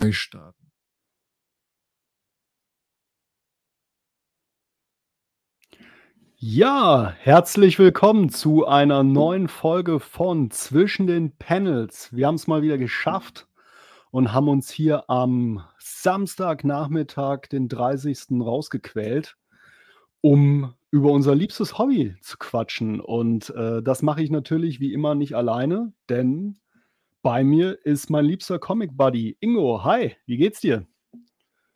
neu starten. Ja, herzlich willkommen zu einer neuen Folge von Zwischen den Panels. Wir haben es mal wieder geschafft und haben uns hier am Samstagnachmittag, den 30. rausgequält, um über unser liebstes Hobby zu quatschen. Und äh, das mache ich natürlich wie immer nicht alleine, denn bei mir ist mein liebster Comic Buddy Ingo. Hi, wie geht's dir?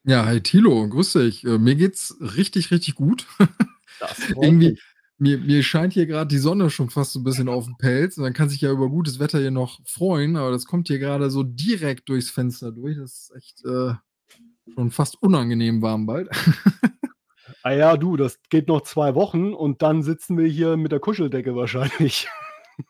Ja, hi Tilo, grüß dich. Äh, mir geht's richtig, richtig gut. Irgendwie, mir, mir scheint hier gerade die Sonne schon fast so ein bisschen auf den Pelz. Und dann kann sich ja über gutes Wetter hier noch freuen, aber das kommt hier gerade so direkt durchs Fenster durch. Das ist echt äh, schon fast unangenehm warm bald. Ah ja, du, das geht noch zwei Wochen und dann sitzen wir hier mit der Kuscheldecke wahrscheinlich.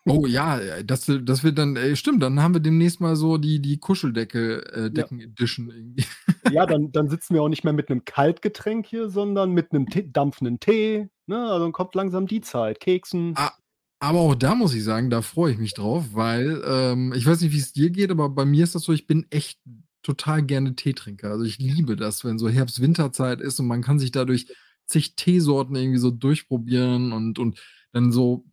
Oh ja, äh, das, das wird dann, äh, stimmt, dann haben wir demnächst mal so die, die Kuscheldecke, äh, irgendwie. Ja, dann, dann sitzen wir auch nicht mehr mit einem Kaltgetränk hier, sondern mit einem Tee, dampfenden Tee. Ne? Also dann kommt langsam die Zeit. Keksen. Ah, aber auch da muss ich sagen, da freue ich mich drauf, weil ähm, ich weiß nicht, wie es dir geht, aber bei mir ist das so, ich bin echt total gerne Teetrinker. Also ich liebe das, wenn so Herbst-Winterzeit ist und man kann sich dadurch zig Teesorten irgendwie so durchprobieren und, und dann so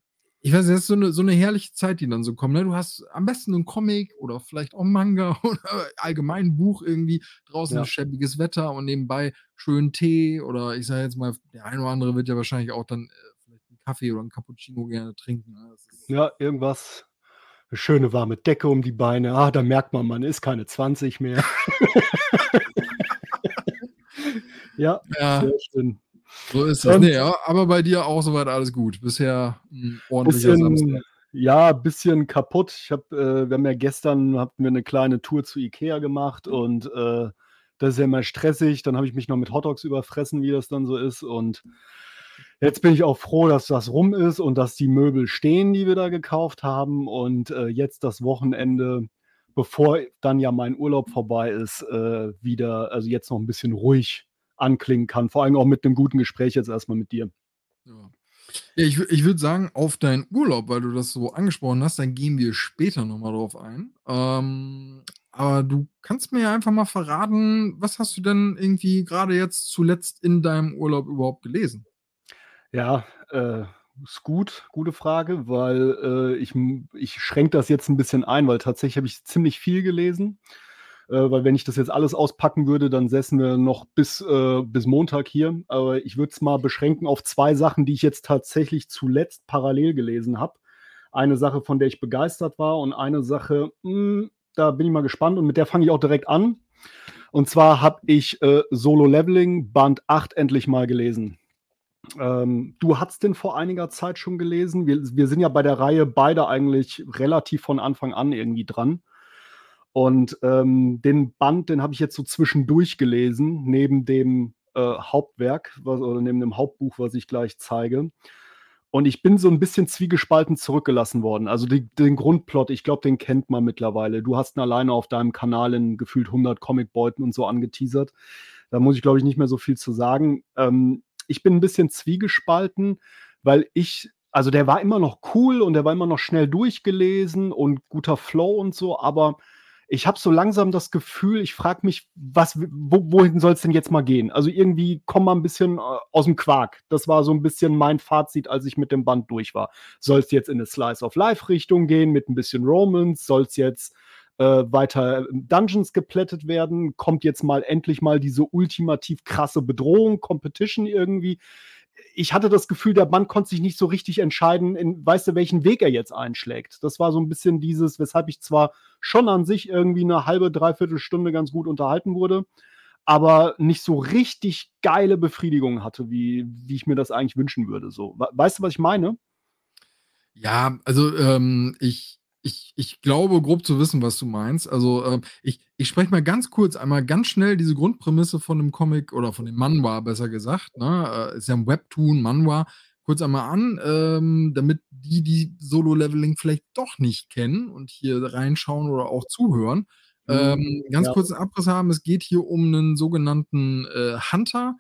ich weiß das ist so eine, so eine herrliche Zeit, die dann so kommt. Ne? Du hast am besten einen Comic oder vielleicht auch Manga oder allgemein ein Buch irgendwie. Draußen ja. schäbiges Wetter und nebenbei schön Tee oder ich sage jetzt mal, der eine oder andere wird ja wahrscheinlich auch dann äh, vielleicht einen Kaffee oder einen Cappuccino gerne trinken. Ne? Ja, irgendwas. Eine schöne warme Decke um die Beine. Ah, da merkt man, man ist keine 20 mehr. ja, ja, sehr schön. So ist es. Nee, ja, aber bei dir auch soweit alles gut. Bisher ein ordentlicher bisschen, Samstag. Ja, ein bisschen kaputt. Ich hab, äh, wir haben ja gestern hatten wir eine kleine Tour zu Ikea gemacht und äh, das ist ja immer stressig. Dann habe ich mich noch mit Hotdogs überfressen, wie das dann so ist. Und jetzt bin ich auch froh, dass das rum ist und dass die Möbel stehen, die wir da gekauft haben. Und äh, jetzt das Wochenende, bevor dann ja mein Urlaub vorbei ist, äh, wieder, also jetzt noch ein bisschen ruhig anklingen kann. Vor allem auch mit einem guten Gespräch jetzt erstmal mit dir. Ja. Ja, ich, ich würde sagen, auf deinen Urlaub, weil du das so angesprochen hast, dann gehen wir später nochmal drauf ein. Ähm, aber du kannst mir ja einfach mal verraten, was hast du denn irgendwie gerade jetzt zuletzt in deinem Urlaub überhaupt gelesen? Ja, äh, ist gut, gute Frage, weil äh, ich, ich schränke das jetzt ein bisschen ein, weil tatsächlich habe ich ziemlich viel gelesen weil wenn ich das jetzt alles auspacken würde, dann säßen wir noch bis, äh, bis Montag hier. Aber ich würde es mal beschränken auf zwei Sachen, die ich jetzt tatsächlich zuletzt parallel gelesen habe. Eine Sache, von der ich begeistert war und eine Sache, mh, hm, da bin ich mal gespannt und mit der fange ich auch direkt an. Und zwar habe ich äh, Solo Leveling Band 8 endlich mal gelesen. Ähm, du hast den vor einiger Zeit schon gelesen. Wir, wir sind ja bei der Reihe beide eigentlich relativ von Anfang an irgendwie dran. Und ähm, den Band, den habe ich jetzt so zwischendurch gelesen, neben dem äh, Hauptwerk was, oder neben dem Hauptbuch, was ich gleich zeige. Und ich bin so ein bisschen zwiegespalten zurückgelassen worden. Also die, den Grundplot, ich glaube, den kennt man mittlerweile. Du hast ihn alleine auf deinem Kanal in gefühlt 100 Comicbeuten und so angeteasert. Da muss ich, glaube ich, nicht mehr so viel zu sagen. Ähm, ich bin ein bisschen zwiegespalten, weil ich, also der war immer noch cool und der war immer noch schnell durchgelesen und guter Flow und so, aber ich habe so langsam das Gefühl, ich frage mich, was, wo, wohin soll es denn jetzt mal gehen? Also irgendwie komm mal ein bisschen äh, aus dem Quark. Das war so ein bisschen mein Fazit, als ich mit dem Band durch war. Soll es jetzt in eine Slice of Life Richtung gehen mit ein bisschen Romance? Soll es jetzt äh, weiter Dungeons geplättet werden? Kommt jetzt mal endlich mal diese ultimativ krasse Bedrohung, Competition irgendwie? Ich hatte das Gefühl, der Mann konnte sich nicht so richtig entscheiden, in, weißt du, welchen Weg er jetzt einschlägt. Das war so ein bisschen dieses, weshalb ich zwar schon an sich irgendwie eine halbe, dreiviertel Stunde ganz gut unterhalten wurde, aber nicht so richtig geile Befriedigung hatte, wie, wie ich mir das eigentlich wünschen würde. So. Weißt du, was ich meine? Ja, also ähm, ich, ich, ich glaube, grob zu wissen, was du meinst. Also, äh, ich, ich spreche mal ganz kurz einmal ganz schnell diese Grundprämisse von dem Comic oder von dem Manhwa, besser gesagt. Ne? Äh, ist ja ein Webtoon, Manhwa. Kurz einmal an, ähm, damit die, die Solo-Leveling vielleicht doch nicht kennen und hier reinschauen oder auch zuhören. Mhm, ähm, ganz ja. kurzen Abriss haben: Es geht hier um einen sogenannten äh, Hunter,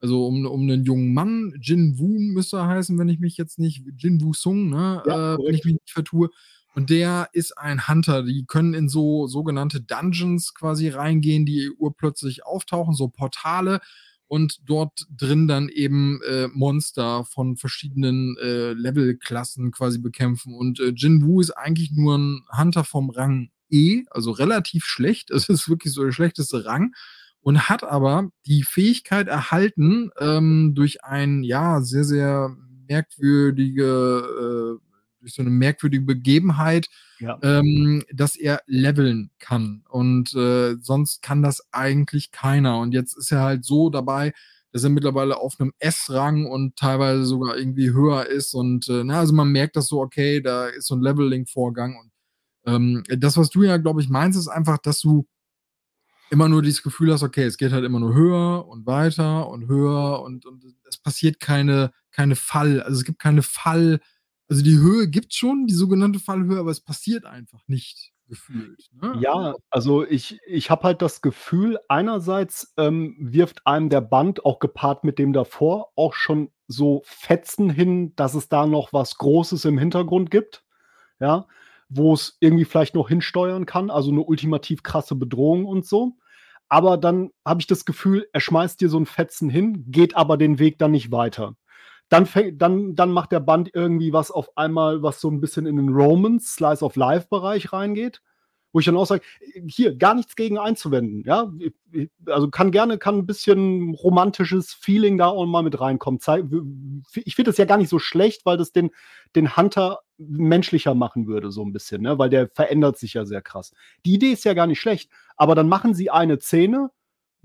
also um, um einen jungen Mann. Jin Woo müsste er heißen, wenn ich mich jetzt nicht. Jin Woo Sung, ne? Ja, äh, wenn ich mich nicht vertue. Und der ist ein Hunter. Die können in so sogenannte Dungeons quasi reingehen, die urplötzlich auftauchen, so Portale und dort drin dann eben äh, Monster von verschiedenen äh, Levelklassen quasi bekämpfen. Und äh, Jin Wu ist eigentlich nur ein Hunter vom Rang E, also relativ schlecht. Es ist wirklich so der schlechteste Rang und hat aber die Fähigkeit erhalten, ähm, durch ein, ja, sehr, sehr merkwürdige, äh, durch so eine merkwürdige Begebenheit, ja. ähm, dass er leveln kann. Und äh, sonst kann das eigentlich keiner. Und jetzt ist er halt so dabei, dass er mittlerweile auf einem S-Rang und teilweise sogar irgendwie höher ist. Und äh, na, also man merkt das so, okay, da ist so ein Leveling-Vorgang. Und ähm, das, was du ja, glaube ich, meinst, ist einfach, dass du immer nur dieses Gefühl hast, okay, es geht halt immer nur höher und weiter und höher und, und es passiert keine, keine Fall, also es gibt keine Fall, also die Höhe gibt schon, die sogenannte Fallhöhe, aber es passiert einfach nicht gefühlt. Ne? Ja, also ich, ich habe halt das Gefühl, einerseits ähm, wirft einem der Band auch gepaart mit dem davor auch schon so Fetzen hin, dass es da noch was Großes im Hintergrund gibt. Ja, wo es irgendwie vielleicht noch hinsteuern kann, also eine ultimativ krasse Bedrohung und so. Aber dann habe ich das Gefühl, er schmeißt dir so ein Fetzen hin, geht aber den Weg dann nicht weiter. Dann, fängt, dann, dann macht der Band irgendwie was auf einmal, was so ein bisschen in den Romans, Slice of Life-Bereich reingeht wo ich dann auch sage, hier gar nichts gegen einzuwenden. Ja, also kann gerne, kann ein bisschen romantisches Feeling da auch mal mit reinkommen. Ich finde das ja gar nicht so schlecht, weil das den, den Hunter menschlicher machen würde, so ein bisschen, ne? weil der verändert sich ja sehr krass. Die Idee ist ja gar nicht schlecht, aber dann machen sie eine Szene,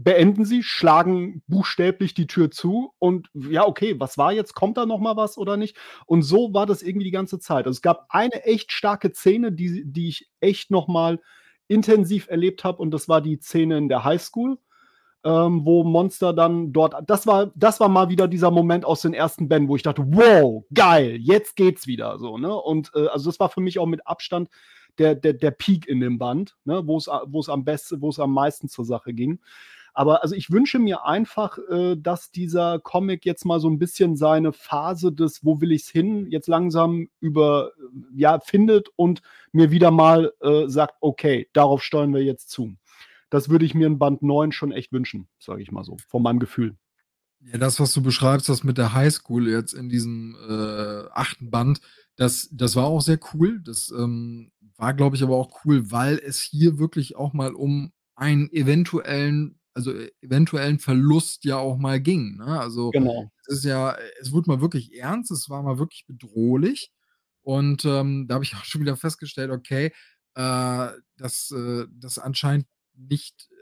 beenden sie, schlagen buchstäblich die Tür zu und ja, okay, was war jetzt? Kommt da noch mal was oder nicht? Und so war das irgendwie die ganze Zeit. Also es gab eine echt starke Szene, die, die ich echt noch mal intensiv erlebt habe und das war die Szene in der Highschool, ähm, wo Monster dann dort, das war, das war mal wieder dieser Moment aus den ersten Bänden, wo ich dachte, wow, geil, jetzt geht's wieder so, ne? Und äh, also das war für mich auch mit Abstand der, der, der Peak in dem Band, ne? wo es am besten, wo es am meisten zur Sache ging. Aber also ich wünsche mir einfach, äh, dass dieser Comic jetzt mal so ein bisschen seine Phase des Wo will ich's hin jetzt langsam über äh, ja findet und mir wieder mal äh, sagt, okay, darauf steuern wir jetzt zu. Das würde ich mir in Band 9 schon echt wünschen, sage ich mal so, von meinem Gefühl. Ja, das, was du beschreibst, das mit der Highschool jetzt in diesem äh, achten Band, das, das war auch sehr cool. Das ähm, war, glaube ich, aber auch cool, weil es hier wirklich auch mal um einen eventuellen also äh, eventuellen Verlust ja auch mal ging. Ne? Also genau. es ist ja, es wurde mal wirklich ernst, es war mal wirklich bedrohlich. Und ähm, da habe ich auch schon wieder festgestellt, okay, äh, dass äh, das anscheinend nicht äh,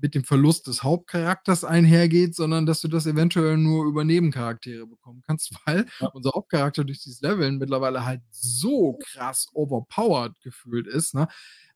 mit dem Verlust des Hauptcharakters einhergeht, sondern dass du das eventuell nur über Nebencharaktere bekommen kannst, weil ja. unser Hauptcharakter durch dieses Leveln mittlerweile halt so krass overpowered gefühlt ist. Ne?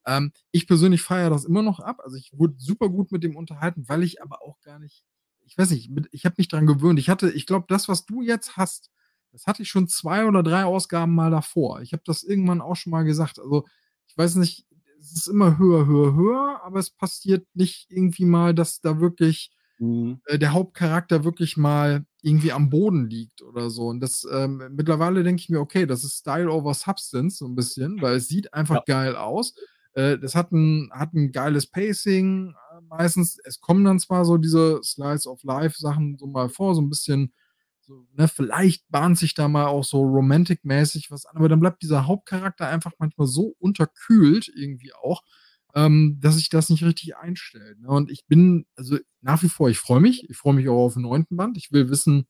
Ähm, ich persönlich feiere das immer noch ab. Also ich wurde super gut mit dem unterhalten, weil ich aber auch gar nicht, ich weiß nicht, ich habe mich dran gewöhnt. Ich hatte, ich glaube, das, was du jetzt hast, das hatte ich schon zwei oder drei Ausgaben mal davor. Ich habe das irgendwann auch schon mal gesagt. Also ich weiß nicht, es ist immer höher, höher, höher, aber es passiert nicht irgendwie mal, dass da wirklich mhm. äh, der Hauptcharakter wirklich mal irgendwie am Boden liegt oder so. Und das ähm, mittlerweile denke ich mir, okay, das ist Style over Substance so ein bisschen, weil es sieht einfach ja. geil aus. Äh, das hat ein, hat ein geiles Pacing äh, meistens. Es kommen dann zwar so diese Slice of Life Sachen so mal vor, so ein bisschen, so, ne, vielleicht bahnt sich da mal auch so romantic-mäßig was an, aber dann bleibt dieser Hauptcharakter einfach manchmal so unterkühlt irgendwie auch, ähm, dass sich das nicht richtig einstellt. Ne? Und ich bin, also nach wie vor, ich freue mich. Ich freue mich auch auf den neunten Band. Ich will wissen,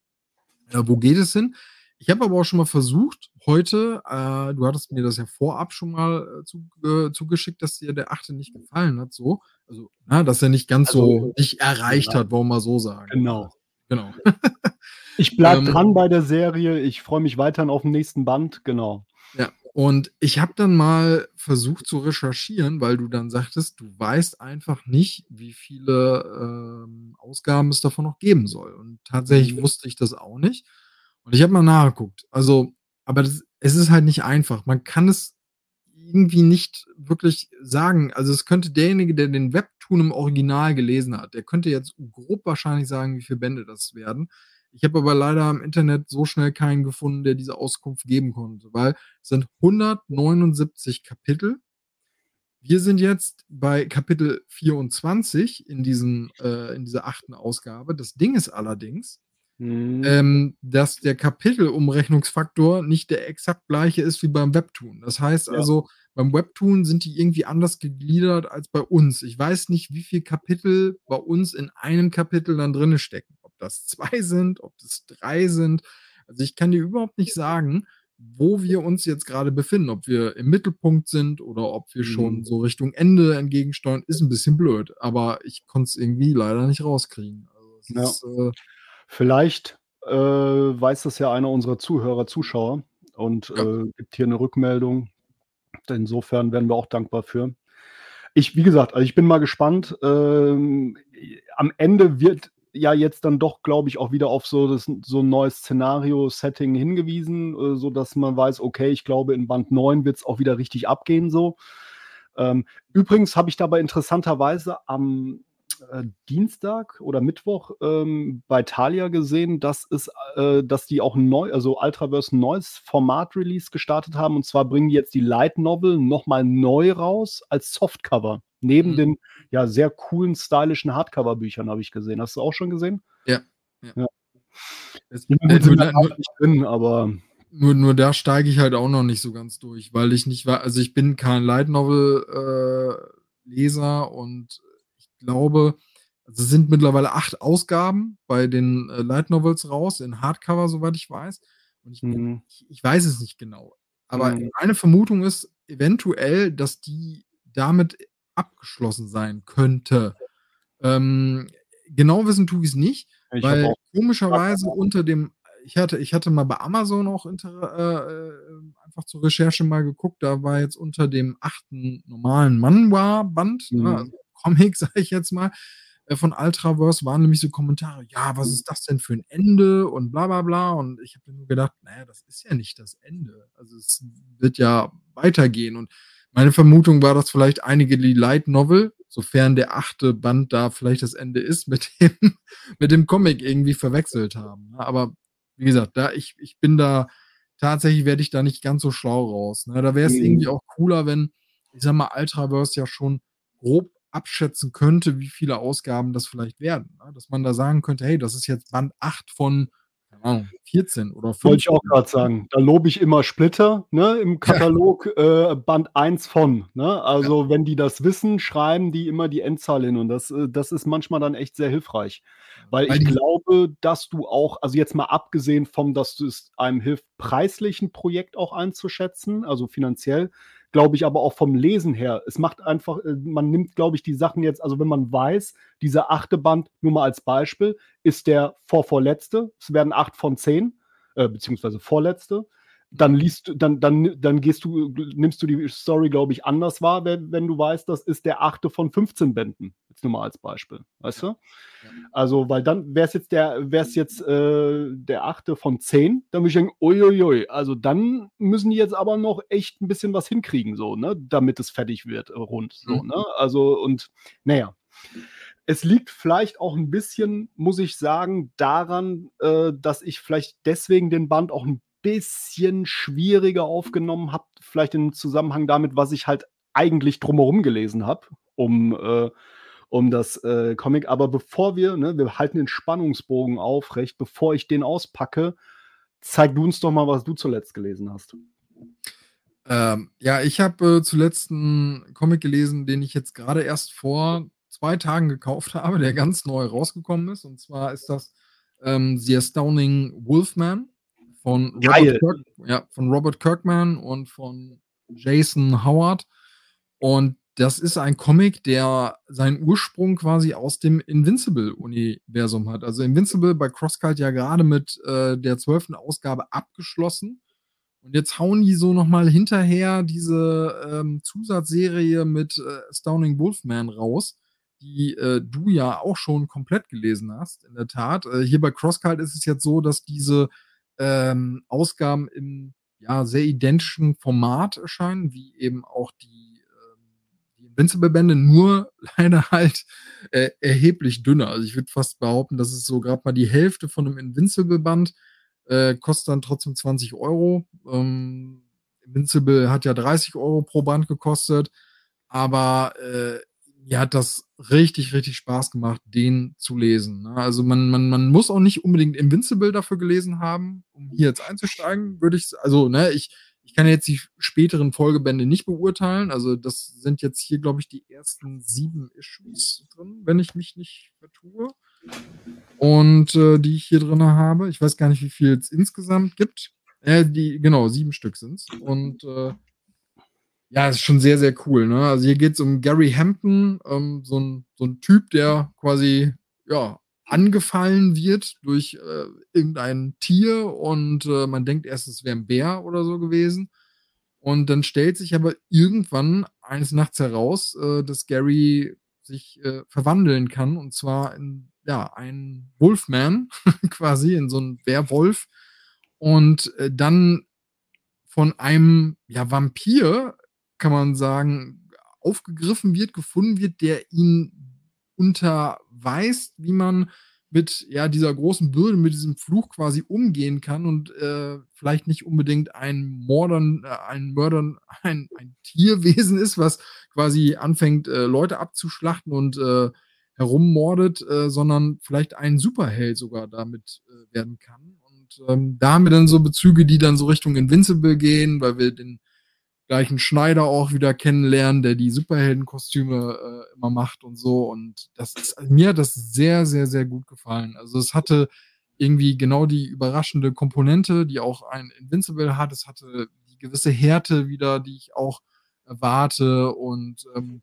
äh, wo geht es hin. Ich habe aber auch schon mal versucht, heute, äh, du hattest mir das ja vorab schon mal äh, zu, äh, zugeschickt, dass dir der achte nicht gefallen hat, so. Also, na, dass er nicht ganz also, so dich erreicht genau. hat, wollen wir mal so sagen. Genau. Genau. ich bleibe ähm, dran bei der Serie. Ich freue mich weiterhin auf den nächsten Band, genau. Ja, und ich habe dann mal versucht zu recherchieren, weil du dann sagtest, du weißt einfach nicht, wie viele ähm, Ausgaben es davon noch geben soll. Und tatsächlich mhm. wusste ich das auch nicht. Und ich habe mal nachgeguckt. Also, aber das, es ist halt nicht einfach. Man kann es irgendwie nicht wirklich sagen. Also es könnte derjenige, der den Webtoon im Original gelesen hat, der könnte jetzt grob wahrscheinlich sagen, wie viele Bände das werden. Ich habe aber leider im Internet so schnell keinen gefunden, der diese Auskunft geben konnte, weil es sind 179 Kapitel. Wir sind jetzt bei Kapitel 24 in, diesem, äh, in dieser achten Ausgabe. Das Ding ist allerdings, mhm. ähm, dass der Kapitelumrechnungsfaktor nicht der exakt gleiche ist wie beim Webtoon. Das heißt ja. also, beim Webtoon sind die irgendwie anders gegliedert als bei uns. Ich weiß nicht, wie viele Kapitel bei uns in einem Kapitel dann drin stecken. Ob das zwei sind, ob das drei sind. Also ich kann dir überhaupt nicht sagen, wo wir uns jetzt gerade befinden. Ob wir im Mittelpunkt sind oder ob wir schon mhm. so Richtung Ende entgegensteuern, ist ein bisschen blöd. Aber ich konnte es irgendwie leider nicht rauskriegen. Also ja. ist, äh, Vielleicht äh, weiß das ja einer unserer Zuhörer, Zuschauer und äh, gibt hier eine Rückmeldung. Insofern wären wir auch dankbar für. Ich, wie gesagt, also ich bin mal gespannt. Ähm, am Ende wird ja jetzt dann doch, glaube ich, auch wieder auf so, das, so ein neues Szenario-Setting hingewiesen, äh, sodass man weiß, okay, ich glaube, in Band 9 wird es auch wieder richtig abgehen so. Ähm, übrigens habe ich dabei interessanterweise am äh, Dienstag oder Mittwoch ähm, bei Thalia gesehen, dass es, äh, dass die auch neu, also Ultraverse ein neues Format-Release gestartet haben. Und zwar bringen die jetzt die Light Novel nochmal neu raus als Softcover. Neben mhm. den ja sehr coolen, stylischen Hardcover-Büchern habe ich gesehen. Hast du auch schon gesehen? Ja. ja. ja. Es, äh, nur, da, nur, drin, aber nur, nur da steige ich halt auch noch nicht so ganz durch, weil ich nicht war, also ich bin kein Light Novel äh, Leser und glaube, also es sind mittlerweile acht Ausgaben bei den äh, Light Novels raus, in Hardcover, soweit ich weiß. Und ich, mhm. ich, ich weiß es nicht genau. Aber mhm. meine Vermutung ist eventuell, dass die damit abgeschlossen sein könnte. Ähm, genau wissen tue ich es nicht, ich weil komischerweise unter dem, ich hatte, ich hatte mal bei Amazon auch inter, äh, äh, einfach zur Recherche mal geguckt, da war jetzt unter dem achten normalen Manhwa-Band, ne, mhm. ne, also Comic, sage ich jetzt mal, äh, von Ultraverse waren nämlich so Kommentare, ja, was ist das denn für ein Ende und bla bla bla. Und ich habe nur gedacht, naja, das ist ja nicht das Ende. Also es wird ja weitergehen. Und meine Vermutung war, dass vielleicht einige die Light Novel, sofern der achte Band da vielleicht das Ende ist, mit dem, mit dem Comic irgendwie verwechselt haben. Ne? Aber wie gesagt, da ich, ich bin da, tatsächlich werde ich da nicht ganz so schlau raus. Ne? Da wäre es mhm. irgendwie auch cooler, wenn, ich sag mal, Ultraverse ja schon grob abschätzen könnte, wie viele Ausgaben das vielleicht werden. Ne? Dass man da sagen könnte, hey, das ist jetzt Band 8 von Ahnung, 14 oder 15. Wollte ich auch gerade sagen. Da lobe ich immer Splitter ne, im Katalog äh, Band 1 von. Ne? Also, ja. wenn die das wissen, schreiben die immer die Endzahl hin. Und das, äh, das ist manchmal dann echt sehr hilfreich. Weil, Weil ich glaube, dass du auch, also jetzt mal abgesehen vom, dass es einem hilft, preislich ein Projekt auch einzuschätzen, also finanziell, glaube ich, aber auch vom Lesen her. Es macht einfach, äh, man nimmt, glaube ich, die Sachen jetzt, also wenn man weiß, dieser achte Band, nur mal als Beispiel, ist der vorvorletzte. Es werden acht von zehn, äh, beziehungsweise vorletzte dann liest du, dann, dann, dann gehst du, nimmst du die Story, glaube ich, anders wahr, wenn, wenn du weißt, das ist der achte von 15 Bänden. Jetzt nur mal als Beispiel. Weißt ja. du? Ja. Also, weil dann wäre es jetzt der, wäre es jetzt äh, der achte von 10, dann würde ich denken, uiuiui, also dann müssen die jetzt aber noch echt ein bisschen was hinkriegen, so, ne, damit es fertig wird, äh, rund. So, mhm. ne? Also, und naja. Es liegt vielleicht auch ein bisschen, muss ich sagen, daran, äh, dass ich vielleicht deswegen den Band auch ein bisschen schwieriger aufgenommen habe, vielleicht im Zusammenhang damit, was ich halt eigentlich drumherum gelesen habe, um, äh, um das äh, Comic. Aber bevor wir, ne, wir halten den Spannungsbogen aufrecht, bevor ich den auspacke, zeig du uns doch mal, was du zuletzt gelesen hast. Ähm, ja, ich habe äh, zuletzt einen Comic gelesen, den ich jetzt gerade erst vor zwei Tagen gekauft habe, der ganz neu rausgekommen ist. Und zwar ist das ähm, The Astounding Wolfman von Robert, Kirk, ja, von Robert Kirkman und von Jason Howard. Und das ist ein Comic, der seinen Ursprung quasi aus dem Invincible-Universum hat. Also Invincible bei CrossCult ja gerade mit äh, der zwölften Ausgabe abgeschlossen. Und jetzt hauen die so nochmal hinterher diese ähm, Zusatzserie mit äh, Astounding Wolfman raus, die äh, du ja auch schon komplett gelesen hast, in der Tat. Äh, hier bei CrossCult ist es jetzt so, dass diese ähm, Ausgaben im ja, sehr identischen Format erscheinen, wie eben auch die, ähm, die Invincible-Bände, nur leider halt äh, erheblich dünner. Also ich würde fast behaupten, dass es so gerade mal die Hälfte von einem Invincible-Band äh, kostet dann trotzdem 20 Euro. Ähm, Invincible hat ja 30 Euro pro Band gekostet, aber äh, mir hat das richtig, richtig Spaß gemacht, den zu lesen. Ne? Also man, man, man muss auch nicht unbedingt Invincible dafür gelesen haben, um hier jetzt einzusteigen, würde ich, also, ne, ich, ich kann jetzt die späteren Folgebände nicht beurteilen. Also das sind jetzt hier, glaube ich, die ersten sieben Issues drin, wenn ich mich nicht vertue. Und äh, die ich hier drin habe. Ich weiß gar nicht, wie viel es insgesamt gibt. Äh, die, genau, sieben Stück sind es. Und äh, ja, ist schon sehr, sehr cool. Ne? Also hier geht es um Gary Hampton, ähm, so, ein, so ein Typ, der quasi ja, angefallen wird durch äh, irgendein Tier und äh, man denkt erst, es wäre ein Bär oder so gewesen. Und dann stellt sich aber irgendwann eines Nachts heraus, äh, dass Gary sich äh, verwandeln kann und zwar in ja, ein Wolfman quasi, in so einen Werwolf und äh, dann von einem ja, Vampir, kann man sagen, aufgegriffen wird, gefunden wird, der ihn unterweist, wie man mit ja, dieser großen Bürde, mit diesem Fluch quasi umgehen kann und äh, vielleicht nicht unbedingt ein Mordern, äh, ein Mördern, ein, ein Tierwesen ist, was quasi anfängt, äh, Leute abzuschlachten und äh, herummordet, äh, sondern vielleicht ein Superheld sogar damit äh, werden kann. Und ähm, da haben wir dann so Bezüge, die dann so Richtung Invincible gehen, weil wir den gleichen Schneider auch wieder kennenlernen, der die Superheldenkostüme äh, immer macht und so. Und das ist, mir hat das sehr, sehr, sehr gut gefallen. Also es hatte irgendwie genau die überraschende Komponente, die auch ein Invincible hat. Es hatte die gewisse Härte wieder, die ich auch erwarte. Und ähm,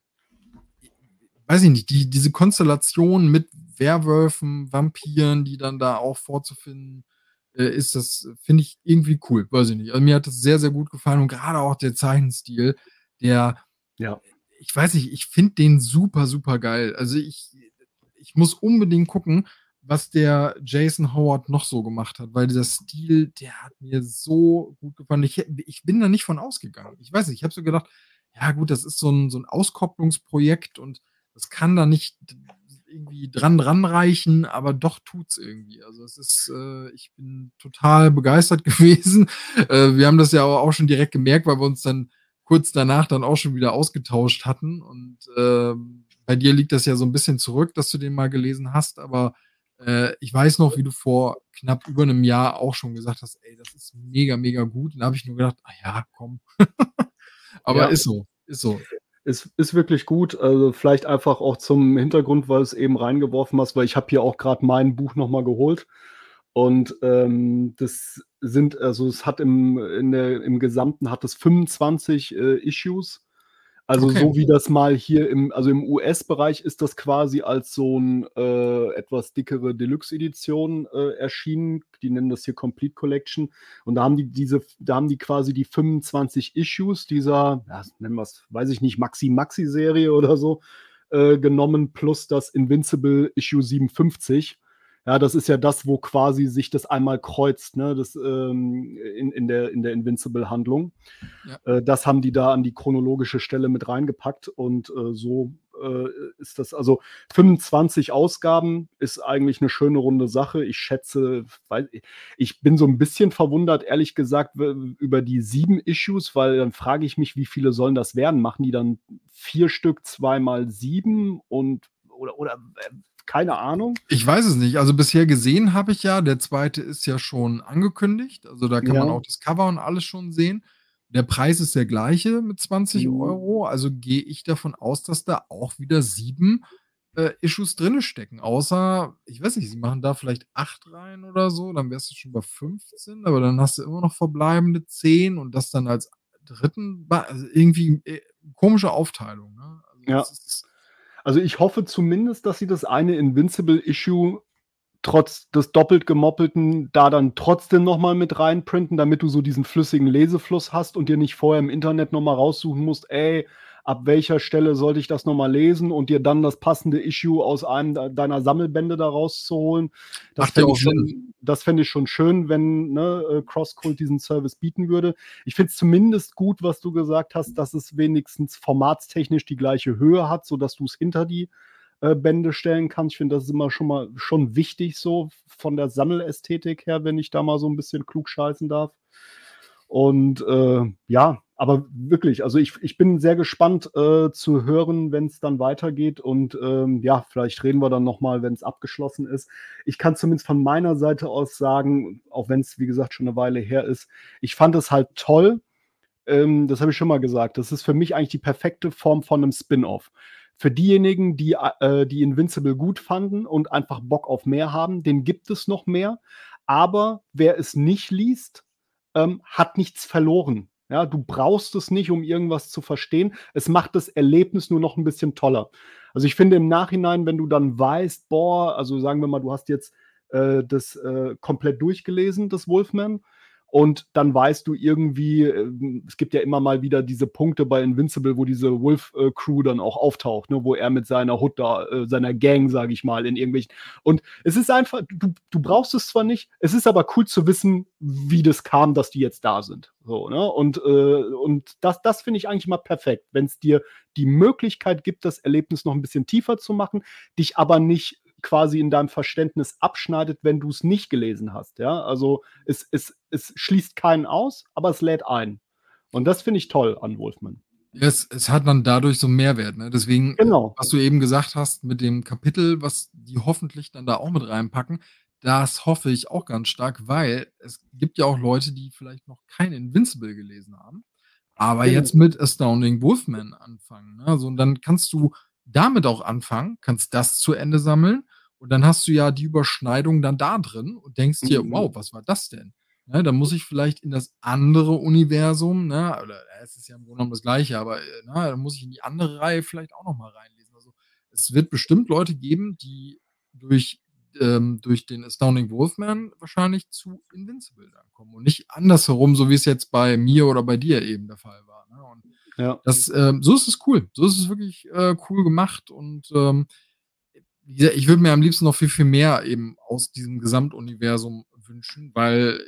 weiß ich nicht, die, diese Konstellation mit Werwölfen, Vampiren, die dann da auch vorzufinden ist das, finde ich, irgendwie cool. Weiß ich nicht. Also mir hat das sehr, sehr gut gefallen und gerade auch der Zeichenstil, der, ja, ich weiß nicht, ich finde den super, super geil. Also ich, ich muss unbedingt gucken, was der Jason Howard noch so gemacht hat, weil dieser Stil, der hat mir so gut gefallen. Ich, ich bin da nicht von ausgegangen. Ich weiß nicht, ich habe so gedacht, ja gut, das ist so ein, so ein Auskopplungsprojekt und das kann da nicht irgendwie dran dran reichen, aber doch tut's irgendwie. Also es ist, äh, ich bin total begeistert gewesen. Äh, wir haben das ja auch schon direkt gemerkt, weil wir uns dann kurz danach dann auch schon wieder ausgetauscht hatten. Und äh, bei dir liegt das ja so ein bisschen zurück, dass du den mal gelesen hast, aber äh, ich weiß noch, wie du vor knapp über einem Jahr auch schon gesagt hast, ey, das ist mega, mega gut. Und da habe ich nur gedacht, ah ja, komm. aber ja. ist so, ist so. Ist, ist wirklich gut. Also vielleicht einfach auch zum Hintergrund, weil es eben reingeworfen hast, weil ich habe hier auch gerade mein Buch nochmal geholt. Und ähm, das sind, also es hat im, in der, im Gesamten hat es 25 äh, Issues. Also okay. so wie das mal hier im, also im US-Bereich ist das quasi als so ein äh, etwas dickere Deluxe-Edition äh, erschienen. Die nennen das hier Complete Collection. Und da haben die diese, da haben die quasi die 25 Issues dieser, ja, nennen wir es, weiß ich nicht, Maxi-Maxi-Serie oder so, äh, genommen, plus das Invincible Issue 57. Ja, das ist ja das, wo quasi sich das einmal kreuzt, ne? Das, ähm, in, in der, in der Invincible-Handlung. Ja. Äh, das haben die da an die chronologische Stelle mit reingepackt und äh, so äh, ist das, also 25 Ausgaben ist eigentlich eine schöne runde Sache. Ich schätze, weil ich bin so ein bisschen verwundert, ehrlich gesagt, über die sieben Issues, weil dann frage ich mich, wie viele sollen das werden? Machen die dann vier Stück, zweimal sieben und oder, oder keine Ahnung. Ich weiß es nicht. Also bisher gesehen habe ich ja, der zweite ist ja schon angekündigt. Also da kann ja. man auch das Cover und alles schon sehen. Der Preis ist der gleiche mit 20 mhm. Euro. Also gehe ich davon aus, dass da auch wieder sieben äh, Issues drin stecken. Außer, ich weiß nicht, sie machen da vielleicht acht rein oder so. Dann wärst du schon bei 15. Aber dann hast du immer noch verbleibende 10 und das dann als dritten. Also irgendwie äh, komische Aufteilung. Ne? Also ja. Ist, also ich hoffe zumindest, dass sie das eine Invincible-Issue trotz des doppelt gemoppelten da dann trotzdem nochmal mit reinprinten, damit du so diesen flüssigen Lesefluss hast und dir nicht vorher im Internet nochmal raussuchen musst, ey, ab welcher Stelle sollte ich das nochmal lesen und dir dann das passende Issue aus einem deiner Sammelbände daraus zu holen. Das fände ich, schon, fänd ich schon schön, wenn ne, äh, CrossCult diesen Service bieten würde. Ich finde es zumindest gut, was du gesagt hast, dass es wenigstens formatstechnisch die gleiche Höhe hat, sodass du es hinter die äh, Bände stellen kannst. Ich finde, das ist immer schon mal schon wichtig, so von der Sammelästhetik her, wenn ich da mal so ein bisschen klug scheißen darf. Und äh, ja, aber wirklich, also ich, ich bin sehr gespannt äh, zu hören, wenn es dann weitergeht. Und ähm, ja, vielleicht reden wir dann nochmal, wenn es abgeschlossen ist. Ich kann zumindest von meiner Seite aus sagen, auch wenn es, wie gesagt, schon eine Weile her ist, ich fand es halt toll. Ähm, das habe ich schon mal gesagt. Das ist für mich eigentlich die perfekte Form von einem Spin-off. Für diejenigen, die, äh, die Invincible gut fanden und einfach Bock auf mehr haben, den gibt es noch mehr. Aber wer es nicht liest, ähm, hat nichts verloren. Ja, du brauchst es nicht, um irgendwas zu verstehen. Es macht das Erlebnis nur noch ein bisschen toller. Also ich finde im Nachhinein, wenn du dann weißt, boah, also sagen wir mal, du hast jetzt äh, das äh, komplett durchgelesen, das Wolfman, und dann weißt du irgendwie, ähm, es gibt ja immer mal wieder diese Punkte bei Invincible, wo diese Wolf-Crew dann auch auftaucht, ne, wo er mit seiner Hut da, äh, seiner Gang, sage ich mal, in irgendwelchen. Und es ist einfach, du, du brauchst es zwar nicht, es ist aber cool zu wissen, wie das kam, dass die jetzt da sind. So, ne? Und, äh, und das, das finde ich eigentlich mal perfekt, wenn es dir die Möglichkeit gibt, das Erlebnis noch ein bisschen tiefer zu machen, dich aber nicht quasi in deinem Verständnis abschneidet, wenn du es nicht gelesen hast. Ja, also es, es, es schließt keinen aus, aber es lädt ein. Und das finde ich toll an Wolfman. Es, es, hat dann dadurch so einen Mehrwert. Ne? Deswegen, genau. was du eben gesagt hast mit dem Kapitel, was die hoffentlich dann da auch mit reinpacken, das hoffe ich auch ganz stark, weil es gibt ja auch Leute, die vielleicht noch kein Invincible gelesen haben, aber genau. jetzt mit Astounding Wolfman anfangen. Ne? Also, und dann kannst du damit auch anfangen, kannst das zu Ende sammeln und dann hast du ja die Überschneidung dann da drin und denkst dir, mhm. wow, was war das denn? Ne, dann muss ich vielleicht in das andere Universum, ne, oder es ist ja im Grunde genommen das gleiche, aber äh, ne, dann muss ich in die andere Reihe vielleicht auch nochmal reinlesen. Also es wird bestimmt Leute geben, die durch, ähm, durch den Astounding Wolfman wahrscheinlich zu Invincible dann kommen und nicht andersherum, so wie es jetzt bei mir oder bei dir eben der Fall war. Ne? Und ja. Das, ähm, so ist es cool. So ist es wirklich äh, cool gemacht und ähm, ich würde mir am liebsten noch viel, viel mehr eben aus diesem Gesamtuniversum wünschen, weil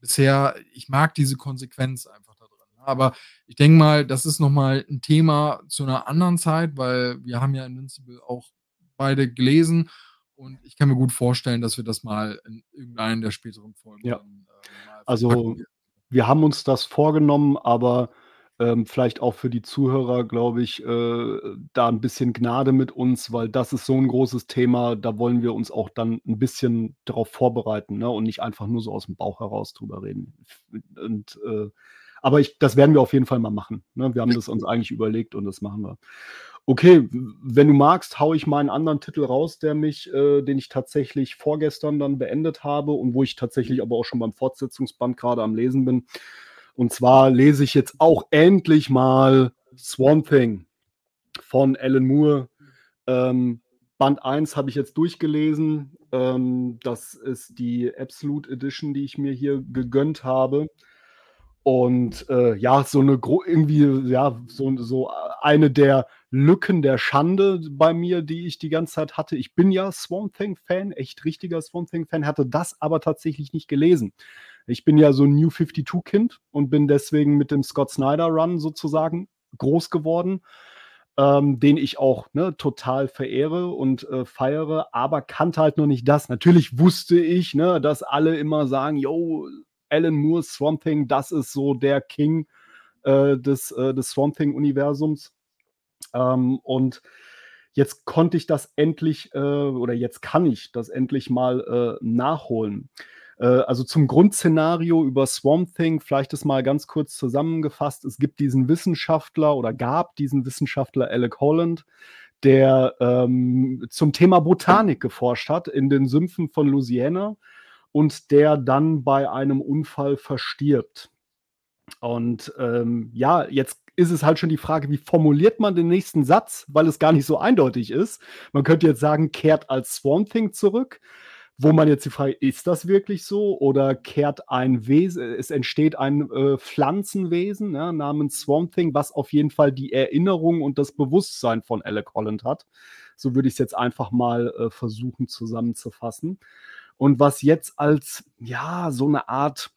bisher, ich mag diese Konsequenz einfach da drin. Aber ich denke mal, das ist nochmal ein Thema zu einer anderen Zeit, weil wir haben ja Invincible auch beide gelesen und ich kann mir gut vorstellen, dass wir das mal in irgendeinen der späteren Folgen ja. dann, äh, Also wir haben uns das vorgenommen, aber ähm, vielleicht auch für die Zuhörer, glaube ich, äh, da ein bisschen Gnade mit uns, weil das ist so ein großes Thema, da wollen wir uns auch dann ein bisschen darauf vorbereiten ne? und nicht einfach nur so aus dem Bauch heraus drüber reden. Und, äh, aber ich, das werden wir auf jeden Fall mal machen. Ne? Wir haben das uns eigentlich überlegt und das machen wir. Okay, wenn du magst, haue ich mal einen anderen Titel raus, der mich, äh, den ich tatsächlich vorgestern dann beendet habe und wo ich tatsächlich aber auch schon beim Fortsetzungsband gerade am Lesen bin. Und zwar lese ich jetzt auch endlich mal Swamp Thing von Alan Moore. Ähm, Band 1 habe ich jetzt durchgelesen. Ähm, das ist die Absolute Edition, die ich mir hier gegönnt habe. Und äh, ja, so eine irgendwie, ja, so, so eine der Lücken der Schande bei mir, die ich die ganze Zeit hatte. Ich bin ja Swamp Thing-Fan, echt richtiger Swamp Thing-Fan, hatte das aber tatsächlich nicht gelesen. Ich bin ja so ein New 52-Kind und bin deswegen mit dem Scott Snyder Run sozusagen groß geworden, ähm, den ich auch ne, total verehre und äh, feiere, aber kannte halt noch nicht das. Natürlich wusste ich, ne, dass alle immer sagen, yo, Alan Moore, Swamp Thing, das ist so der King äh, des, äh, des Swamp Thing-Universums. Ähm, und jetzt konnte ich das endlich, äh, oder jetzt kann ich das endlich mal äh, nachholen. Äh, also zum Grundszenario über Swamp Thing, vielleicht ist mal ganz kurz zusammengefasst. Es gibt diesen Wissenschaftler oder gab diesen Wissenschaftler Alec Holland, der ähm, zum Thema Botanik geforscht hat in den Sümpfen von Louisiana und der dann bei einem Unfall verstirbt. Und ähm, ja, jetzt ist es halt schon die Frage, wie formuliert man den nächsten Satz, weil es gar nicht so eindeutig ist. Man könnte jetzt sagen, kehrt als Swamp Thing zurück wo man jetzt die Frage, ist das wirklich so oder kehrt ein Wesen, es entsteht ein äh, Pflanzenwesen ja, namens Swamp Thing, was auf jeden Fall die Erinnerung und das Bewusstsein von Alec Holland hat. So würde ich es jetzt einfach mal äh, versuchen zusammenzufassen. Und was jetzt als, ja, so eine Art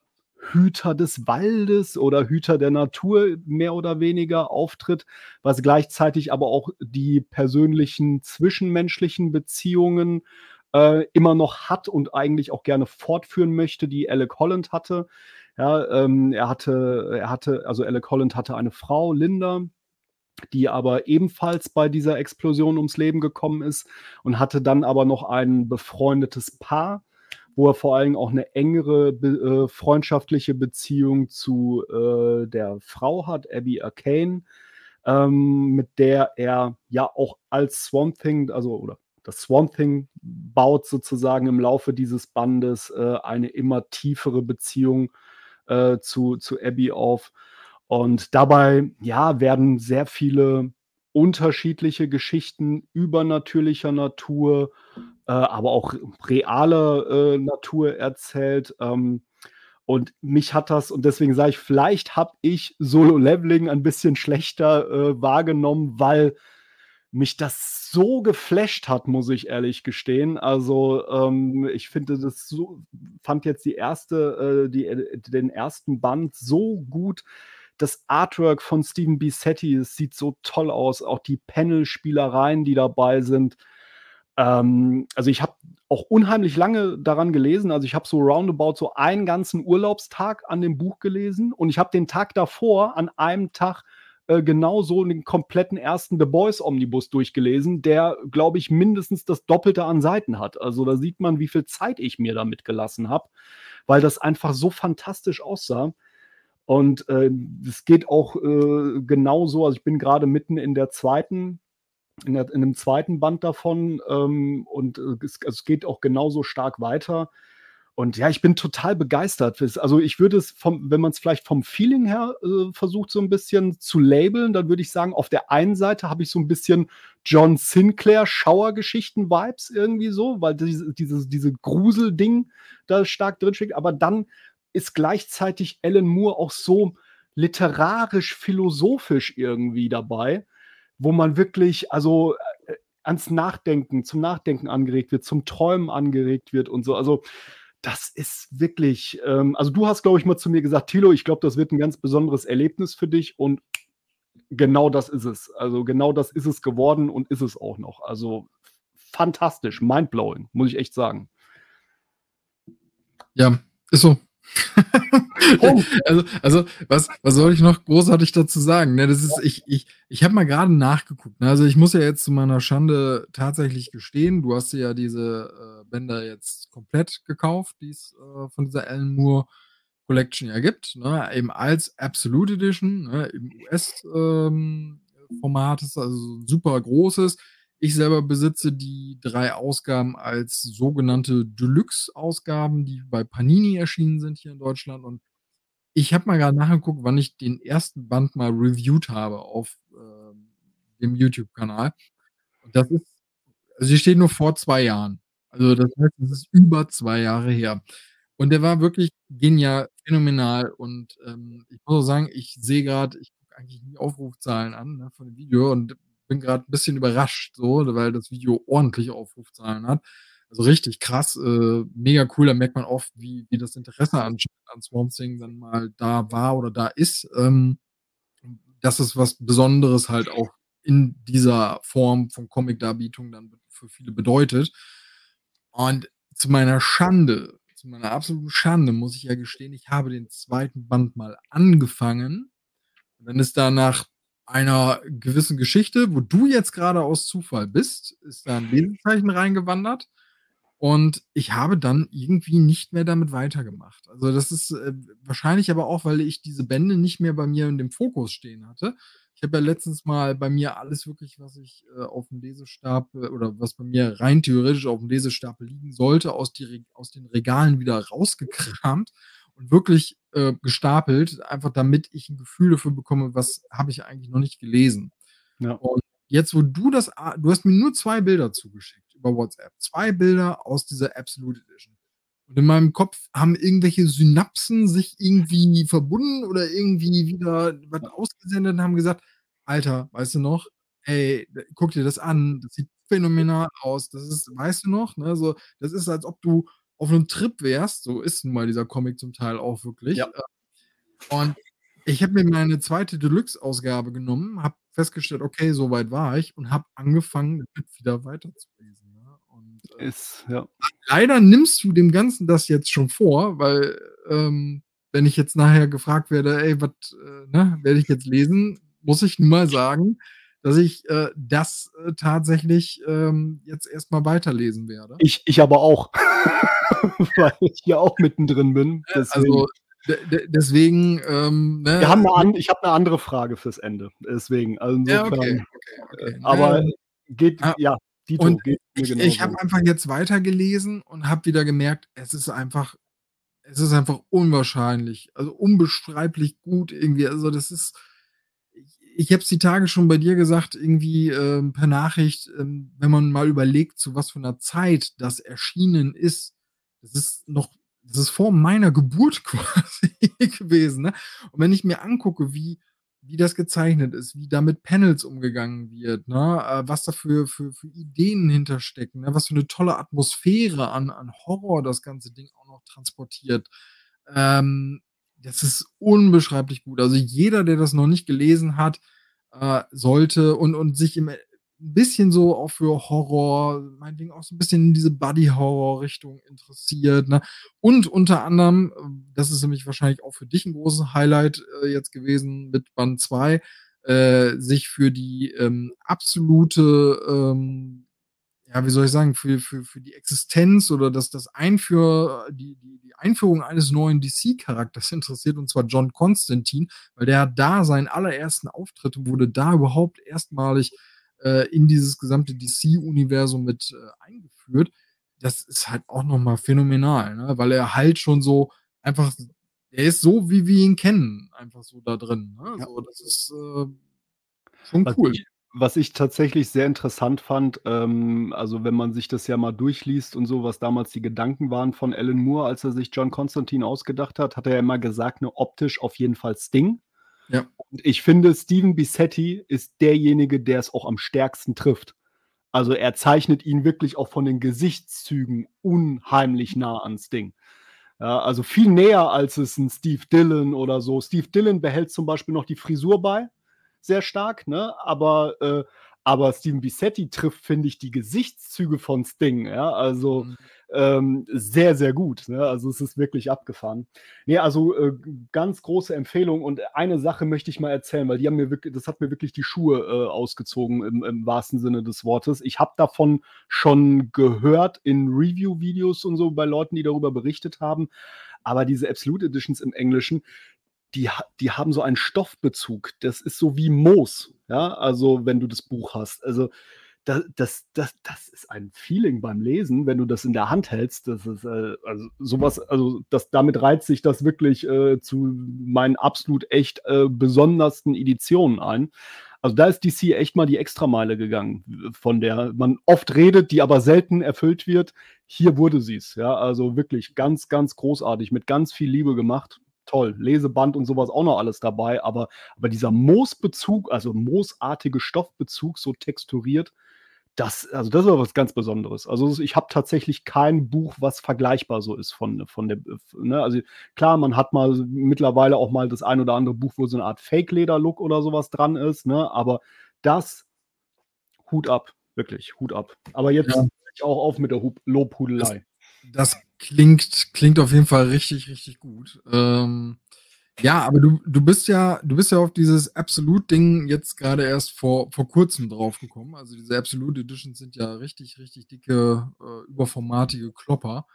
Hüter des Waldes oder Hüter der Natur mehr oder weniger auftritt, was gleichzeitig aber auch die persönlichen zwischenmenschlichen Beziehungen äh, immer noch hat und eigentlich auch gerne fortführen möchte, die Alec Holland hatte. Ja, ähm, er hatte, er hatte, also Alec Holland hatte eine Frau, Linda, die aber ebenfalls bei dieser Explosion ums Leben gekommen ist und hatte dann aber noch ein befreundetes Paar, wo er vor allem auch eine engere be äh, freundschaftliche Beziehung zu äh, der Frau hat, Abby Arcane, ähm, mit der er ja auch als Swamp Thing, also oder das Swamp Thing baut sozusagen im Laufe dieses Bandes äh, eine immer tiefere Beziehung äh, zu, zu Abby auf. Und dabei, ja, werden sehr viele unterschiedliche Geschichten übernatürlicher Natur, äh, aber auch realer äh, Natur erzählt. Ähm, und mich hat das, und deswegen sage ich, vielleicht habe ich Solo-Leveling ein bisschen schlechter äh, wahrgenommen, weil mich das so geflasht hat, muss ich ehrlich gestehen. Also ähm, ich finde das so, fand jetzt die erste, äh, die, äh, den ersten Band so gut. Das Artwork von Steven Bissetti, es sieht so toll aus. Auch die Panel-Spielereien, die dabei sind. Ähm, also ich habe auch unheimlich lange daran gelesen. Also ich habe so roundabout so einen ganzen Urlaubstag an dem Buch gelesen und ich habe den Tag davor an einem Tag äh, genauso den kompletten ersten The Boys Omnibus durchgelesen, der, glaube ich, mindestens das Doppelte an Seiten hat. Also da sieht man, wie viel Zeit ich mir damit gelassen habe, weil das einfach so fantastisch aussah. Und äh, es äh, geht auch äh, genauso. Also ich bin gerade mitten in der zweiten in, der, in einem zweiten Band davon ähm, und äh, es, also es, geht auch genauso stark weiter. Und ja, ich bin total begeistert. Also ich würde es, vom, wenn man es vielleicht vom Feeling her äh, versucht, so ein bisschen zu labeln, dann würde ich sagen, auf der einen Seite habe ich so ein bisschen John Sinclair Schauergeschichten-Vibes irgendwie so, weil diese, diese, diese Grusel-Ding da stark drinsteckt. Aber dann ist gleichzeitig Alan Moore auch so literarisch-philosophisch irgendwie dabei, wo man wirklich, also äh, ans Nachdenken, zum Nachdenken angeregt wird, zum Träumen angeregt wird und so. Also das ist wirklich, ähm, also du hast, glaube ich, mal zu mir gesagt, Thilo, ich glaube, das wird ein ganz besonderes Erlebnis für dich und genau das ist es. Also genau das ist es geworden und ist es auch noch. Also fantastisch, mindblowing, muss ich echt sagen. Ja, ist so. also, also was, was soll ich noch großartig dazu sagen? Ne, das ist, ich, ich, ich habe mal gerade nachgeguckt. Ne? Also ich muss ja jetzt zu meiner Schande tatsächlich gestehen, du hast ja diese äh, Bänder jetzt komplett gekauft, die es äh, von dieser Alan Moore Collection ja gibt, ne? eben als Absolute Edition, ne? im US-Format, ähm, ist also super großes. Ich selber besitze die drei Ausgaben als sogenannte Deluxe-Ausgaben, die bei Panini erschienen sind hier in Deutschland. Und ich habe mal gerade nachgeguckt, wann ich den ersten Band mal reviewed habe auf äh, dem YouTube-Kanal. Und das ist, also hier steht nur vor zwei Jahren. Also das heißt, es ist über zwei Jahre her. Und der war wirklich genial, phänomenal. Und ähm, ich muss auch sagen, ich sehe gerade, ich gucke eigentlich nie Aufrufzahlen an ne, von dem Video und bin gerade ein bisschen überrascht, so, weil das Video ordentlich Aufrufzahlen hat. Also richtig krass, äh, mega cool. Da merkt man oft, wie, wie das Interesse an, an Swamp Thing dann mal da war oder da ist. Ähm, das ist was Besonderes halt auch in dieser Form von Comic-Darbietung dann für viele bedeutet. Und zu meiner Schande, zu meiner absoluten Schande muss ich ja gestehen, ich habe den zweiten Band mal angefangen. Und dann ist da nach einer gewissen Geschichte, wo du jetzt gerade aus Zufall bist, ist da ein Lesezeichen reingewandert. Und ich habe dann irgendwie nicht mehr damit weitergemacht. Also das ist äh, wahrscheinlich aber auch, weil ich diese Bände nicht mehr bei mir in dem Fokus stehen hatte. Ich habe ja letztens mal bei mir alles wirklich, was ich äh, auf dem Lesestapel oder was bei mir rein theoretisch auf dem Lesestapel liegen sollte, aus, die, aus den Regalen wieder rausgekramt und wirklich äh, gestapelt, einfach damit ich ein Gefühl dafür bekomme, was habe ich eigentlich noch nicht gelesen. Ja. Und jetzt, wo du das, du hast mir nur zwei Bilder zugeschickt, über WhatsApp. Zwei Bilder aus dieser Absolute Edition. Und in meinem Kopf haben irgendwelche Synapsen sich irgendwie verbunden oder irgendwie wieder was ausgesendet und haben gesagt, Alter, weißt du noch? Ey, guck dir das an, das sieht phänomenal aus. Das ist, weißt du noch, ne? So, das ist, als ob du auf einem Trip wärst. So ist nun mal dieser Comic zum Teil auch wirklich. Ja. Äh, und ich habe mir meine zweite Deluxe-Ausgabe genommen, habe festgestellt, okay, so weit war ich und habe angefangen, wieder weiterzulesen. Ja? Und, äh, ist, ja. Leider nimmst du dem Ganzen das jetzt schon vor, weil ähm, wenn ich jetzt nachher gefragt werde, ey, was äh, ne, werde ich jetzt lesen, muss ich nun mal sagen, dass ich äh, das äh, tatsächlich ähm, jetzt erstmal weiterlesen werde. Ich, ich aber auch. Weil ich hier auch mittendrin bin. Deswegen. Also deswegen. Ähm, ne? Wir haben eine ich habe eine andere Frage fürs Ende. Deswegen. Also insofern, ja, okay, okay, okay. Äh, aber ja. geht, ja, Dito, und geht ich, ich habe einfach jetzt weitergelesen und habe wieder gemerkt, es ist einfach, es ist einfach unwahrscheinlich, also unbeschreiblich gut irgendwie. Also das ist ich habe es die Tage schon bei dir gesagt, irgendwie ähm, per Nachricht, ähm, wenn man mal überlegt, zu was für einer Zeit das erschienen ist, das ist noch, das ist vor meiner Geburt quasi gewesen. Ne? Und wenn ich mir angucke, wie, wie das gezeichnet ist, wie da mit Panels umgegangen wird, ne? Äh, was da für, für, für Ideen hinterstecken, ne? was für eine tolle Atmosphäre an, an Horror das ganze Ding auch noch transportiert. Ähm, das ist unbeschreiblich gut. Also jeder, der das noch nicht gelesen hat, äh, sollte und, und sich im, ein bisschen so auch für Horror, meinetwegen auch so ein bisschen in diese Buddy-Horror-Richtung interessiert. Ne? Und unter anderem, das ist nämlich wahrscheinlich auch für dich ein großes Highlight äh, jetzt gewesen mit Band 2, äh, sich für die ähm, absolute ähm, ja, wie soll ich sagen, für, für, für die Existenz oder das, das Einführ, die, die, die Einführung eines neuen DC-Charakters interessiert, und zwar John Constantine, weil der hat da seinen allerersten Auftritt und wurde da überhaupt erstmalig äh, in dieses gesamte DC-Universum mit äh, eingeführt. Das ist halt auch nochmal phänomenal, ne? weil er halt schon so einfach, er ist so, wie wir ihn kennen, einfach so da drin. Ne? Ja. So, das ist äh, schon cool was ich tatsächlich sehr interessant fand, ähm, also wenn man sich das ja mal durchliest und so, was damals die Gedanken waren von Alan Moore, als er sich John Constantine ausgedacht hat, hat er ja immer gesagt, ne, optisch auf jeden Fall Sting. Ja. Und ich finde, Steven Bissetti ist derjenige, der es auch am stärksten trifft. Also er zeichnet ihn wirklich auch von den Gesichtszügen unheimlich nah an Sting. Ja, also viel näher als es ein Steve Dillon oder so. Steve Dillon behält zum Beispiel noch die Frisur bei sehr stark, ne? Aber, äh, aber Steven Bissetti trifft, finde ich, die Gesichtszüge von Sting, ja, also mhm. Ähm, sehr, sehr gut. Ne? Also es ist wirklich abgefahren. Nee, also äh, ganz große Empfehlung und eine Sache möchte ich mal erzählen, weil die haben mir wirklich, das hat mir wirklich die Schuhe äh, ausgezogen im, im, wahrsten Sinne des Wortes. Ich habe davon schon gehört in Review-Videos und so bei Leuten, die darüber berichtet haben. Aber diese Absolute Editions im Englischen, die, die haben so einen Stoffbezug. Das ist so wie Moos, ja, also wenn du das Buch hast. Also das, das, das, das ist ein Feeling beim Lesen, wenn du das in der Hand hältst. Das ist äh, also sowas, also das, damit reizt sich das wirklich äh, zu meinen absolut echt äh, besondersten Editionen ein. Also da ist DC echt mal die Extrameile gegangen, von der man oft redet, die aber selten erfüllt wird. Hier wurde sie es, ja, also wirklich ganz, ganz großartig, mit ganz viel Liebe gemacht toll. Leseband und sowas auch noch alles dabei, aber, aber dieser Moosbezug, also moosartige Stoffbezug, so texturiert, das, also das ist was ganz Besonderes. Also ich habe tatsächlich kein Buch, was vergleichbar so ist von, von der, ne? also klar, man hat mal mittlerweile auch mal das ein oder andere Buch, wo so eine Art Fake-Leder-Look oder sowas dran ist, ne? aber das, Hut ab, wirklich, Hut ab. Aber jetzt ja. ich auch auf mit der Lobhudelei. Das, das klingt, klingt auf jeden Fall richtig, richtig gut. Ähm, ja, aber du, du bist ja, du bist ja auf dieses Absolute-Ding jetzt gerade erst vor, vor kurzem draufgekommen. Also diese Absolute Editions sind ja richtig, richtig dicke, äh, überformatige Klopper.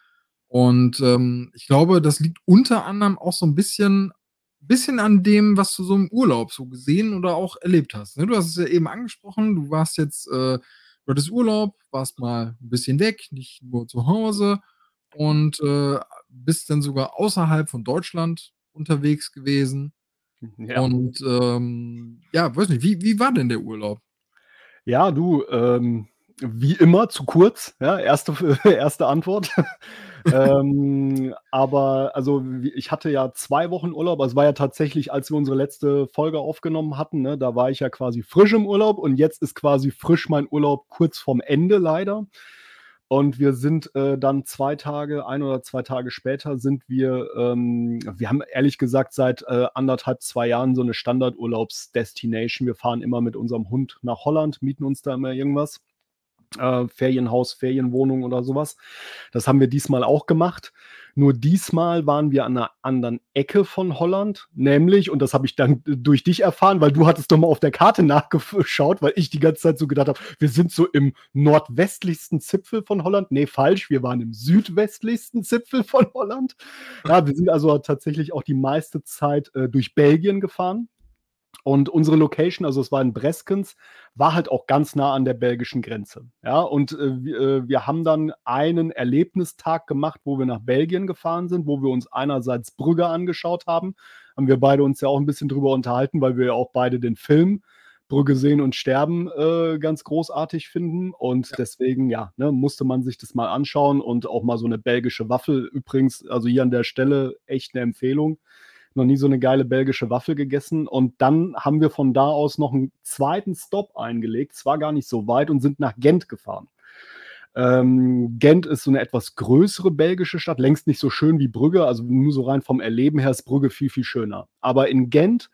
Und ähm, ich glaube, das liegt unter anderem auch so ein bisschen, bisschen an dem, was du so im Urlaub so gesehen oder auch erlebt hast. Ne? Du hast es ja eben angesprochen, du warst jetzt, äh, du hattest Urlaub, warst mal ein bisschen weg, nicht nur zu Hause und äh, bist dann sogar außerhalb von Deutschland unterwegs gewesen. Ja. Und ähm, ja, weiß nicht, wie, wie war denn der Urlaub? Ja, du, ähm, wie immer zu kurz, ja, erste, erste Antwort. ähm, aber also ich hatte ja zwei Wochen Urlaub. Also es war ja tatsächlich, als wir unsere letzte Folge aufgenommen hatten, ne, da war ich ja quasi frisch im Urlaub und jetzt ist quasi frisch mein Urlaub kurz vorm Ende leider. Und wir sind äh, dann zwei Tage, ein oder zwei Tage später sind wir, ähm, wir haben ehrlich gesagt seit äh, anderthalb, zwei Jahren so eine Standardurlaubsdestination. Wir fahren immer mit unserem Hund nach Holland, mieten uns da immer irgendwas äh, Ferienhaus, Ferienwohnung oder sowas. Das haben wir diesmal auch gemacht. Nur diesmal waren wir an einer anderen Ecke von Holland, nämlich, und das habe ich dann durch dich erfahren, weil du hattest doch mal auf der Karte nachgeschaut, weil ich die ganze Zeit so gedacht habe, wir sind so im nordwestlichsten Zipfel von Holland. Nee, falsch, wir waren im südwestlichsten Zipfel von Holland. Ja, wir sind also tatsächlich auch die meiste Zeit äh, durch Belgien gefahren. Und unsere Location, also es war in Breskens, war halt auch ganz nah an der belgischen Grenze. Ja, und äh, wir, äh, wir haben dann einen Erlebnistag gemacht, wo wir nach Belgien gefahren sind, wo wir uns einerseits Brügge angeschaut haben. Haben wir beide uns ja auch ein bisschen drüber unterhalten, weil wir ja auch beide den Film Brügge sehen und sterben äh, ganz großartig finden. Und ja. deswegen, ja, ne, musste man sich das mal anschauen und auch mal so eine belgische Waffel. Übrigens, also hier an der Stelle echt eine Empfehlung noch nie so eine geile belgische Waffel gegessen. Und dann haben wir von da aus noch einen zweiten Stop eingelegt, zwar gar nicht so weit, und sind nach Gent gefahren. Ähm, Gent ist so eine etwas größere belgische Stadt, längst nicht so schön wie Brügge, also nur so rein vom Erleben her ist Brügge viel, viel schöner. Aber in Gent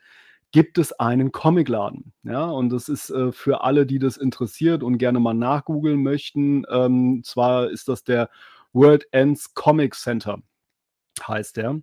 gibt es einen Comicladen. Ja, und das ist äh, für alle, die das interessiert und gerne mal nachgoogeln möchten. Ähm, zwar ist das der World Ends Comic Center, heißt der.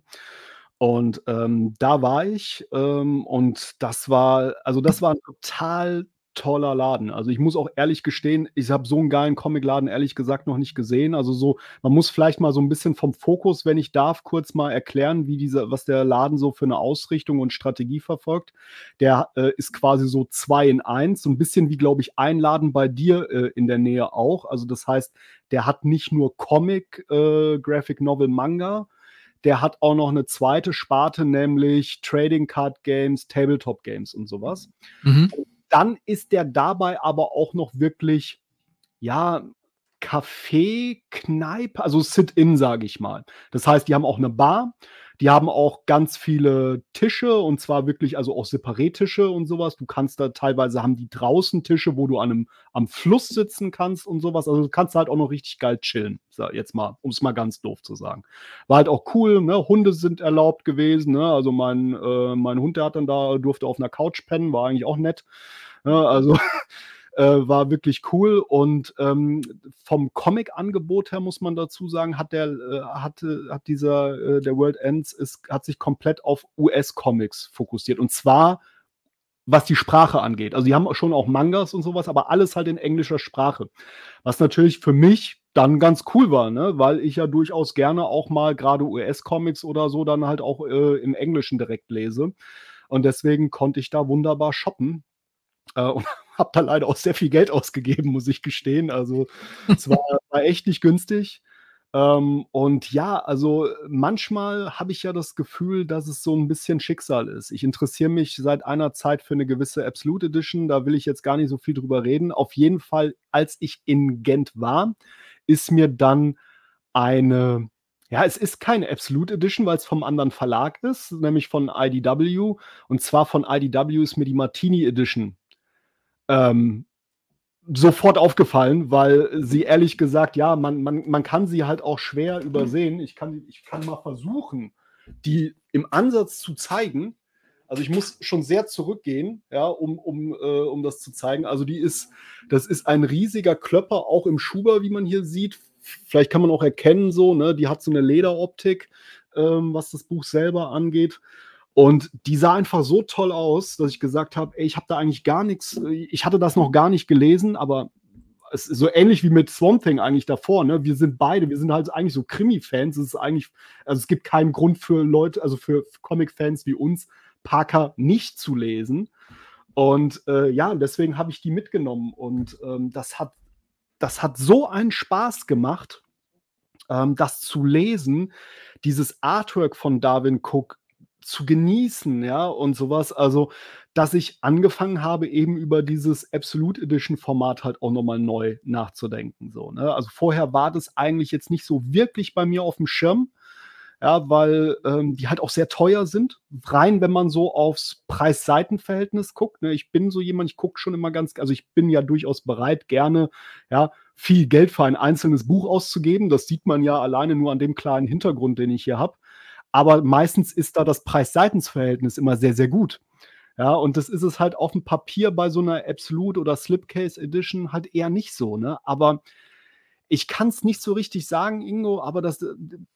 Und ähm, da war ich ähm, und das war, also das war ein total toller Laden. Also ich muss auch ehrlich gestehen, ich habe so einen geilen Comicladen ehrlich gesagt noch nicht gesehen. Also so, man muss vielleicht mal so ein bisschen vom Fokus, wenn ich darf, kurz mal erklären, wie dieser, was der Laden so für eine Ausrichtung und Strategie verfolgt. Der äh, ist quasi so zwei in eins, so ein bisschen wie, glaube ich, ein Laden bei dir äh, in der Nähe auch. Also das heißt, der hat nicht nur Comic, äh, Graphic Novel, Manga, der hat auch noch eine zweite Sparte, nämlich Trading Card Games, Tabletop Games und sowas. Mhm. Dann ist der dabei aber auch noch wirklich, ja, Café, Kneipe, also Sit-in, sage ich mal. Das heißt, die haben auch eine Bar, die haben auch ganz viele Tische und zwar wirklich, also auch Separättische und sowas. Du kannst da teilweise haben die draußen Tische, wo du an einem, am Fluss sitzen kannst und sowas. Also du kannst halt auch noch richtig geil chillen. Jetzt mal, um es mal ganz doof zu sagen. War halt auch cool, ne? Hunde sind erlaubt gewesen, ne? Also mein, äh, mein Hund, der hat dann da, durfte auf einer Couch pennen, war eigentlich auch nett. Ne? Also äh, war wirklich cool. Und ähm, vom Comic-Angebot her muss man dazu sagen, hat der, äh, hatte, hat dieser, äh, der World Ends ist, hat sich komplett auf US-Comics fokussiert. Und zwar was die Sprache angeht. Also die haben schon auch Mangas und sowas, aber alles halt in englischer Sprache. Was natürlich für mich dann ganz cool war, ne? weil ich ja durchaus gerne auch mal gerade US-Comics oder so dann halt auch äh, im Englischen direkt lese. Und deswegen konnte ich da wunderbar shoppen. Äh, und habe da leider auch sehr viel Geld ausgegeben, muss ich gestehen. Also es war, war echt nicht günstig. Ähm, und ja, also manchmal habe ich ja das Gefühl, dass es so ein bisschen Schicksal ist. Ich interessiere mich seit einer Zeit für eine gewisse Absolute Edition. Da will ich jetzt gar nicht so viel drüber reden. Auf jeden Fall, als ich in Gent war, ist mir dann eine ja, es ist keine Absolute Edition, weil es vom anderen Verlag ist, nämlich von IDW. Und zwar von IDW ist mir die Martini Edition ähm, sofort aufgefallen, weil sie ehrlich gesagt, ja, man, man, man kann sie halt auch schwer übersehen. Ich kann, ich kann mal versuchen, die im Ansatz zu zeigen. Also ich muss schon sehr zurückgehen, ja, um, um, äh, um das zu zeigen. Also die ist, das ist ein riesiger Klöpper, auch im Schuber, wie man hier sieht. Vielleicht kann man auch erkennen, so, ne, die hat so eine Lederoptik, ähm, was das Buch selber angeht. Und die sah einfach so toll aus, dass ich gesagt habe, ey, ich habe da eigentlich gar nichts, ich hatte das noch gar nicht gelesen, aber es ist so ähnlich wie mit Swamp Thing eigentlich davor, ne? Wir sind beide, wir sind halt eigentlich so Krimi-Fans. Es ist eigentlich, also es gibt keinen Grund für Leute, also für Comic-Fans wie uns, Parker nicht zu lesen. Und äh, ja, deswegen habe ich die mitgenommen. Und ähm, das hat, das hat so einen Spaß gemacht, ähm, das zu lesen. Dieses Artwork von Darwin Cook zu genießen, ja, und sowas. Also, dass ich angefangen habe, eben über dieses Absolute Edition Format halt auch noch mal neu nachzudenken, so, ne? Also, vorher war das eigentlich jetzt nicht so wirklich bei mir aufm Schirm, ja, weil, ähm, die halt auch sehr teuer sind. Rein, wenn man so aufs Preis-Seiten-Verhältnis guckt, ne? Ich bin so jemand, ich gucke schon immer ganz also, ich bin ja durchaus bereit, gerne, ja, viel Geld für ein einzelnes Buch auszugeben. Das sieht man ja alleine nur an dem kleinen Hintergrund, den ich hier habe. Aber meistens ist da das Preis-Seitens-Verhältnis immer sehr, sehr gut. Ja, und das ist es halt aufm Papier bei so 'ner Absolute oder Slipcase Edition halt eher nicht so, ne? Aber ich kann's nicht so richtig sagen, Ingo, aber das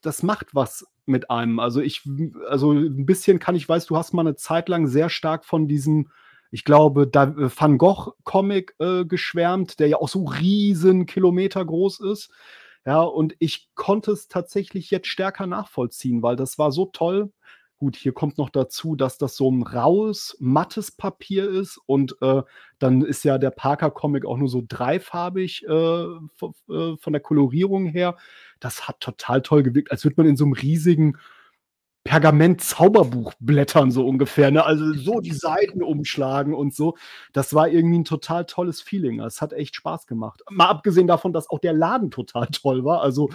das macht was mit einem. Also, ich also, 'n bisschen kann ich weiß, du hast mal 'ne Zeit lang sehr stark von diesem, ich glaube, äh, Van Gogh Comic, äh, geschwärmt, der ja auch so riesen Kilometer groß ist. Ja, und ich konnte es tatsächlich jetzt stärker nachvollziehen, weil das war so toll. Gut, hier kommt noch dazu, dass das so 'n raues, mattes Papier ist und, äh, dann ist ja der Parker Comic auch nur so dreifarbig, äh, äh, von der Kolorierung her. Das hat total toll gewirkt, als würde man in so 'nem riesigen Pergament-Zauberbuch blättern, so ungefähr, ne? Also, so die Seiten umschlagen und so. Das war irgendwie 'n total tolles Feeling. Es hat echt Spaß gemacht. Mal abgesehen davon, dass auch der Laden total toll war. Also,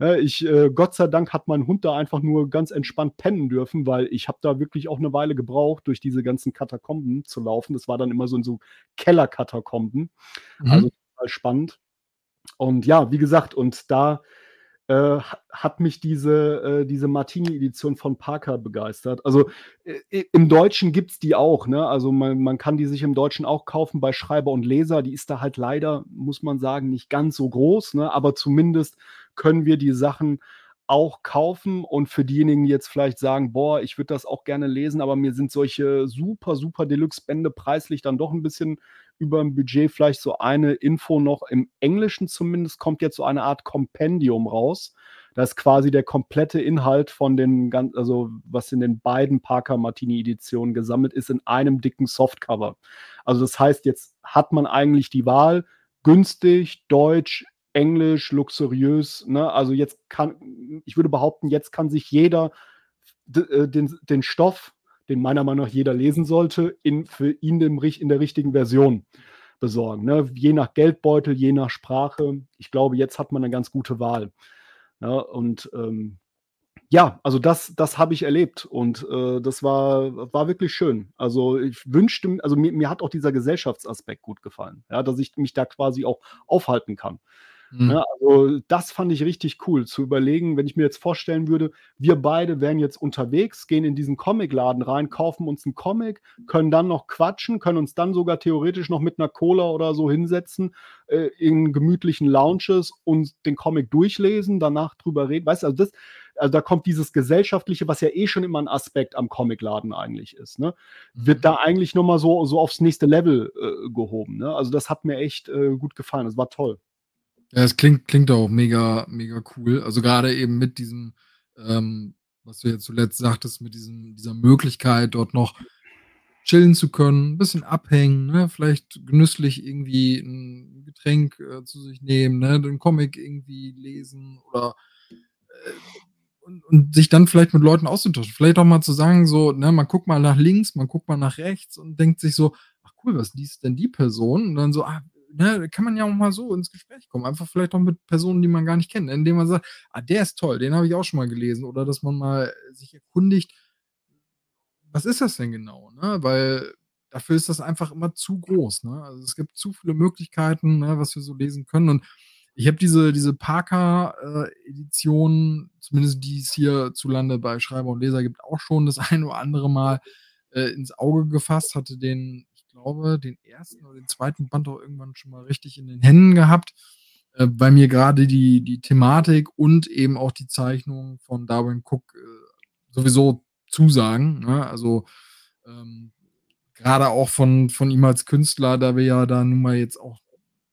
äh, ich äh, Gott sei Dank hat mein Hund da einfach nur ganz entspannt pennen dürfen, weil ich habe da wirklich auch 'ne Weile gebraucht, durch diese ganzen Katakomben zu laufen. Das war dann immer so in so Kellerkatakomben. Also, Mhm. total spannend. Und ja, wie gesagt, und da, äh, ha hat mich diese äh, diese Martini-Edition von Parker begeistert. Also, äh, im Deutschen gibt's die auch, ne? Also, man man kann die sich im Deutschen auch kaufen bei Schreiber und Leser. Die ist da halt leider, muss man sagen, nicht ganz so groß, ne? Aber zumindest können wir die Sachen auch kaufen. Und für diejenigen, die jetzt vielleicht sagen: „Boah, ich würde das auch gerne lesen, aber mir sind solche super, super Deluxe-Bände preislich dann doch 'n bisschen überm Budget“, vielleicht so eine Info noch: Im Englischen zumindest kommt jetzt so eine Art Kompendium raus. Da ist quasi der komplette Inhalt von den gan also, was in den beiden Parker-Martini-Editionen gesammelt ist, in einem dicken Softcover. Also, das heißt, jetzt hat man eigentlich die Wahl, günstig, deutsch, englisch, luxuriös, ne? Also, jetzt kann ich würde behaupten, jetzt kann sich jeder äh, den den Stoff, den meiner Meinung nach jeder lesen sollte, in für ihn dem in der richtigen Version besorgen, ne? Je nach Geldbeutel, je nach Sprache. Ich glaube, jetzt hat man 'ne ganz gute Wahl, ne? Und, ähm, ja, also, das das habe ich erlebt und, äh, das war war wirklich schön. Also, ich wünschte also, mir mir hat auch dieser Gesellschaftsaspekt gut gefallen, ja, dass ich mich da quasi auch aufhalten kann, Mhm. ne? Also, das fand ich richtig cool, zu überlegen, wenn ich mir jetzt vorstellen würde, wir beide wären jetzt unterwegs, gehen in diesen Comicladen rein, kaufen uns 'n Comic, können dann noch quatschen, können uns dann sogar theoretisch noch mit 'ner Cola oder so hinsetzen, äh, in gemütlichen Lounges und den Comic durchlesen, danach drüber reden. Weißt du, also, das also, da kommt dieses Gesellschaftliche, was ja eh schon immer 'n Aspekt am Comicladen eigentlich ist, ne? Wird Mhm. da eigentlich noch mal so so aufs nächste Level, äh, gehoben, ne? Also, das hat mir echt, äh, gut gefallen. Das war toll. Ja, es klingt klingt auch mega mega cool. Also, grade eben mit diesem, ähm, was du jetzt zuletzt sagtest, mit diesem dieser Möglichkeit, dort noch chillen zu können, bisschen abhängen, ne? Vielleicht genüsslich irgendwie 'n Getränk, äh, zu sich nehmen, ne? Den Comic irgendwie lesen oder, äh und und sich dann vielleicht mit Leuten auszutauschen. Vielleicht auch mal zu sagen so, ne, man guckt mal nach links, man guckt mal nach rechts und denkt sich so: „Ach cool, was liest denn die Person?“ Und dann so, ah, ne, kann man ja auch mal so ins Gespräch kommen. Einfach vielleicht auch mit Personen, die man gar nicht kennt, indem man sagt: „Ah, der ist toll, den habe ich auch schon mal gelesen.“ Oder dass man mal sich erkundigt was ist das denn genau, ne? Weil dafür ist das einfach immer zu groß, ne? Also, es gibt zu viele Möglichkeiten, ne, was wir so lesen können. Und ich habe diese diese Parker, äh, zumindest die es hierzulande bei Schreiber und Leser gibt, auch schon das ein oder andere Mal, äh, ins Auge gefasst. Hatte den, glaube, den 1. oder den 2. Band auch irgendwann schon mal richtig in den Händen gehabt, äh, weil mir grade die die Thematik und eben auch die Zeichnung von Darwyn Cooke, äh, sowieso zusagen, ne? Also, ähm, grade auch von von ihm als Künstler, da wir ja da nun mal jetzt auch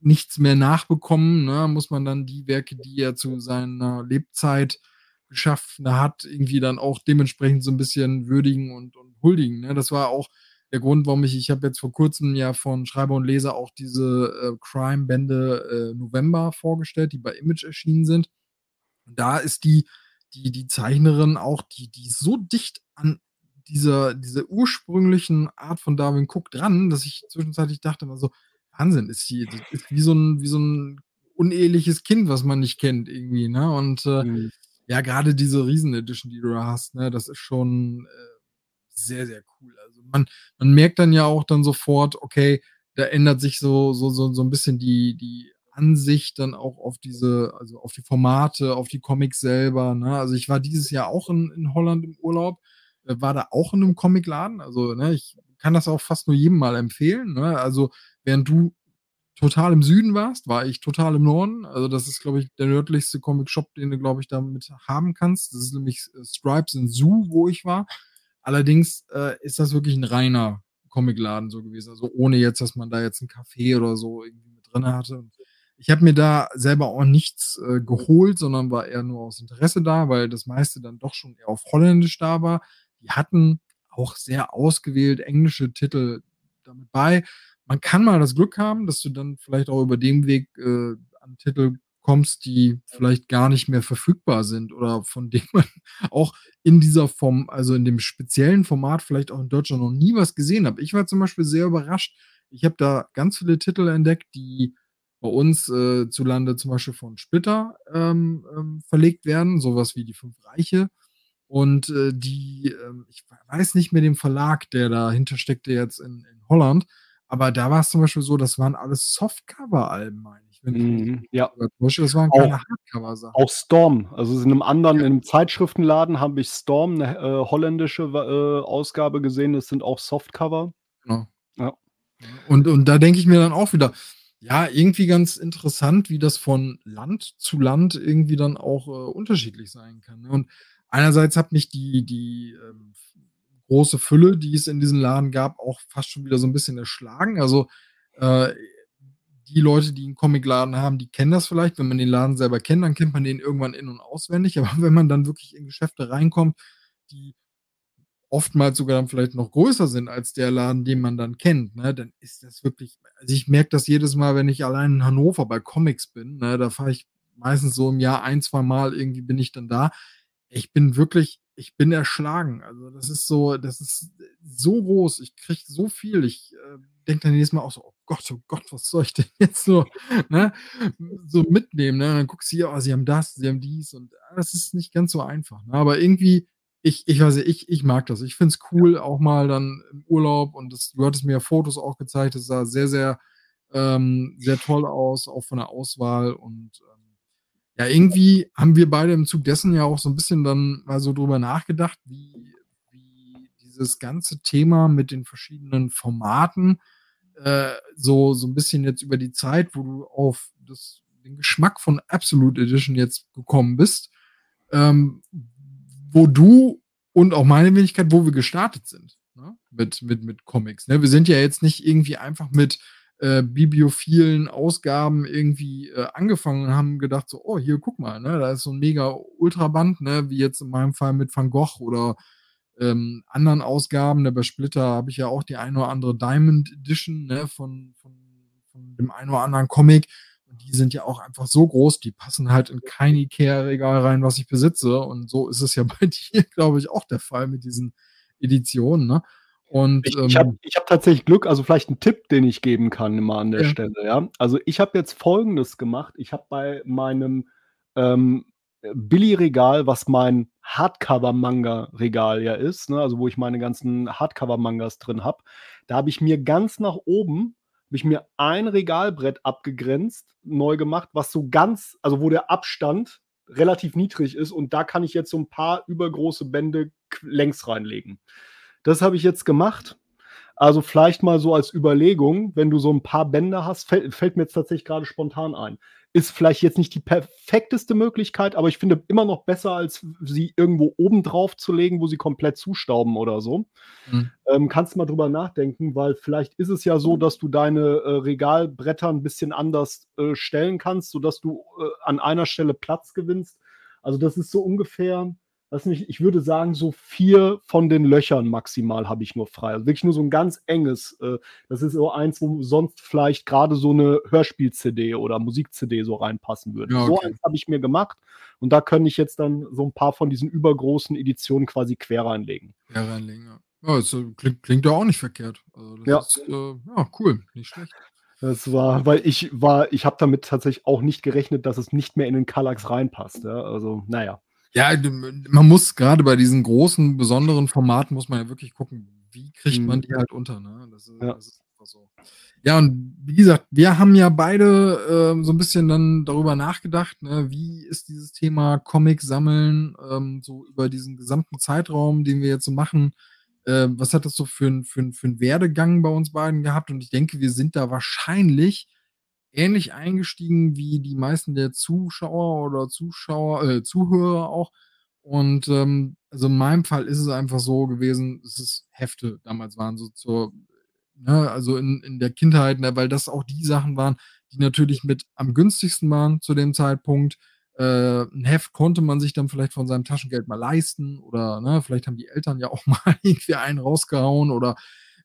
nichts mehr nachbekommen, ne, muss man dann die Werke, die er zu seiner Lebzeit geschaffen hat, irgendwie dann auch dementsprechend so 'n bisschen würdigen und und huldigen, ne? Das war auch der Grund, warum ich ich habe jetzt vor Kurzem ja von Schreiber und Leser auch diese, äh, Crime-Bände, äh, November vorgestellt, die bei Image erschienen sind. Und da ist die die die Zeichnerin auch die die so dicht an dieser, dieser ursprünglichen Art von Darwin Cook dran, dass ich zwischenzeitlich dachte immer so, Wahnsinn, ist das ist wie so ein, wie so ein uneheliches Kind, was man nicht kennt, irgendwie, ne? Und äh, mhm. ja, gerade diese Riesen-Edition, die du da hast, ne, das ist schon äh, sehr, sehr cool. Also man, man merkt dann ja auch dann sofort, okay, da ändert sich so, so, so, so ein bisschen die, die Ansicht dann auch auf diese, also auf die Formate, auf die Comics selber. Ne? Also ich war dieses Jahr auch in, in Holland im Urlaub, äh, war da auch in einem Comicladen. Also ne, ich kann das auch fast nur jedem mal empfehlen. Ne? Also während du total im Süden warst, war ich total im Norden. Also das ist, glaube ich, der nördlichste Comic-Shop, den du, glaube ich, damit haben kannst. Das ist nämlich äh, Stripes in Zoo, wo ich war. Allerdings äh, ist das wirklich ein reiner Comicladen so gewesen. Also ohne jetzt, dass man da jetzt ein Café oder so irgendwie mit drin hatte. Ich habe mir da selber auch nichts äh, geholt, sondern war eher nur aus Interesse da, weil das meiste dann doch schon eher auf Holländisch da war. Die hatten auch sehr ausgewählt englische Titel damit bei. Man kann mal das Glück haben, dass du dann vielleicht auch über den Weg äh, an Titel kommst, die vielleicht gar nicht mehr verfügbar sind oder von denen man auch in dieser Form, also in dem speziellen Format vielleicht auch in Deutschland noch nie was gesehen hat. Ich war zum Beispiel sehr überrascht. Ich habe da ganz viele Titel entdeckt, die bei uns äh, zu Lande zum Beispiel von Splitter ähm, ähm, verlegt werden, sowas wie die Fünf Reiche. Und äh, die, äh, ich weiß nicht mehr den Verlag, der dahinter steckte jetzt in, in Holland, aber da war es zum Beispiel so, das waren alles Softcover-Alben, meine ich. Mhm, ja. Das waren keine Hardcover-Sachen. Auch Storm. Also in einem anderen, ja. in einem Zeitschriftenladen habe ich Storm, eine äh, holländische äh, Ausgabe gesehen. Das sind auch Softcover. Genau. Ja. Und, und da denke ich mir dann auch wieder, ja, irgendwie ganz interessant, wie das von Land zu Land irgendwie dann auch äh, unterschiedlich sein kann. Ne? Und einerseits hat mich die, die ähm, große Fülle, die es in diesem Laden gab, auch fast schon wieder so ein bisschen erschlagen. Also äh, die Leute, die einen Comicladen haben, die kennen das vielleicht. Wenn man den Laden selber kennt, dann kennt man den irgendwann in- und auswendig. Aber wenn man dann wirklich in Geschäfte reinkommt, die oftmals sogar dann vielleicht noch größer sind als der Laden, den man dann kennt, ne, dann ist das wirklich, also ich merke das jedes Mal, wenn ich allein in Hannover bei Comics bin, ne, da fahre ich meistens so im Jahr ein, zwei Mal irgendwie bin ich dann da. Ich bin wirklich, ich bin erschlagen. Also das ist so, das ist so groß. Ich kriege so viel. Ich äh, denke dann jedes Mal auch so, oh Gott, oh Gott, was soll ich denn jetzt so, ne, so mitnehmen? Ne? Und dann guckst du hier, oh, sie haben das, sie haben dies und das ist nicht ganz so einfach. Ne? Aber irgendwie, ich, ich weiß nicht, ich, ich mag das. Ich finde es cool, auch mal dann im Urlaub und das, du hattest mir ja Fotos auch gezeigt, das sah sehr, sehr, ähm, sehr toll aus, auch von der Auswahl und ja, irgendwie haben wir beide im Zug dessen ja auch so ein bisschen dann mal so drüber nachgedacht, wie, wie dieses ganze Thema mit den verschiedenen Formaten äh, so, so ein bisschen jetzt über die Zeit, wo du auf das, den Geschmack von Absolute Edition jetzt gekommen bist, ähm, wo du und auch meine Wenigkeit, wo wir gestartet sind ne? mit, mit, mit Comics. Ne? Wir sind ja jetzt nicht irgendwie einfach mit äh, bibliophilen Ausgaben irgendwie äh, angefangen und haben gedacht, so, oh, hier, guck mal, ne? da ist so ein mega Ultraband, ne? wie jetzt in meinem Fall mit Van Gogh oder ähm, anderen Ausgaben. Ne? Bei Splitter habe ich ja auch die eine oder andere Diamond Edition ne? von, von, von dem einen oder anderen Comic die sind ja auch einfach so groß, die passen halt in kein Ikea-Regal rein, was ich besitze. Und so ist es ja bei dir, glaube ich, auch der Fall mit diesen Editionen. Ne? Und, ich, ich habe ähm, hab tatsächlich Glück, also vielleicht ein Tipp, den ich geben kann immer an der ja. Stelle. Ja? Also ich habe jetzt Folgendes gemacht. Ich habe bei meinem ähm, Billy-Regal, was mein Hardcover-Manga-Regal ja ist, ne? also wo ich meine ganzen Hardcover-Mangas drin habe, da habe ich mir ganz nach oben habe ich mir ein Regalbrett abgegrenzt, neu gemacht, was so ganz, also wo der Abstand relativ niedrig ist und da kann ich jetzt so ein paar übergroße Bände längs reinlegen. Das habe ich jetzt gemacht. Also vielleicht mal so als Überlegung, wenn du so ein paar Bände hast, fällt, fällt mir jetzt tatsächlich gerade spontan ein ist vielleicht jetzt nicht die perfekteste Möglichkeit, aber ich finde immer noch besser, als sie irgendwo oben drauf zu legen, wo sie komplett zustauben oder so. Mhm. Ähm, kannst mal drüber nachdenken, weil vielleicht ist es ja so, dass du deine äh, Regalbretter ein bisschen anders äh, stellen kannst, sodass du äh, an einer Stelle Platz gewinnst. Also das ist so ungefähr, lass mich, ich würde sagen, so vier von den Löchern maximal habe ich nur frei. Also wirklich nur so ein ganz enges. Äh, das ist so eins, wo sonst vielleicht gerade so eine Hörspiel-CD oder Musik-CD so reinpassen würde. Ja, okay. So eins habe ich mir gemacht und da könnte ich jetzt dann so ein paar von diesen übergroßen Editionen quasi quer reinlegen. Quer reinlegen, ja. Ja, das äh, klingt, klingt ja auch nicht verkehrt. Also ja. Ist, äh, ja, cool, nicht schlecht. Das war, weil ich war, ich habe damit tatsächlich auch nicht gerechnet, dass es nicht mehr in den Kallax reinpasst. Ja? Also, naja. Ja, man muss gerade bei diesen großen, besonderen Formaten muss man ja wirklich gucken, wie kriegt man mhm. die halt unter. Ne? Das, ist, ja. das ist einfach so. Ja, und wie gesagt, wir haben ja beide äh, so ein bisschen dann darüber nachgedacht, ne, wie ist dieses Thema Comic sammeln, ähm, so über diesen gesamten Zeitraum, den wir jetzt so machen. Äh, was hat das so für einen für für ein Werdegang bei uns beiden gehabt? Und ich denke, wir sind da wahrscheinlich ähnlich eingestiegen wie die meisten der Zuschauer oder Zuschauer, äh, Zuhörer auch. Und ähm, also in meinem Fall ist es einfach so gewesen, es Hefte damals waren, so zur, ne, also in, in der Kindheit, ne, weil das auch die Sachen waren, die natürlich mit am günstigsten waren zu dem Zeitpunkt. Äh, ein Heft konnte man sich dann vielleicht von seinem Taschengeld mal leisten oder ne, vielleicht haben die Eltern ja auch mal irgendwie einen rausgehauen oder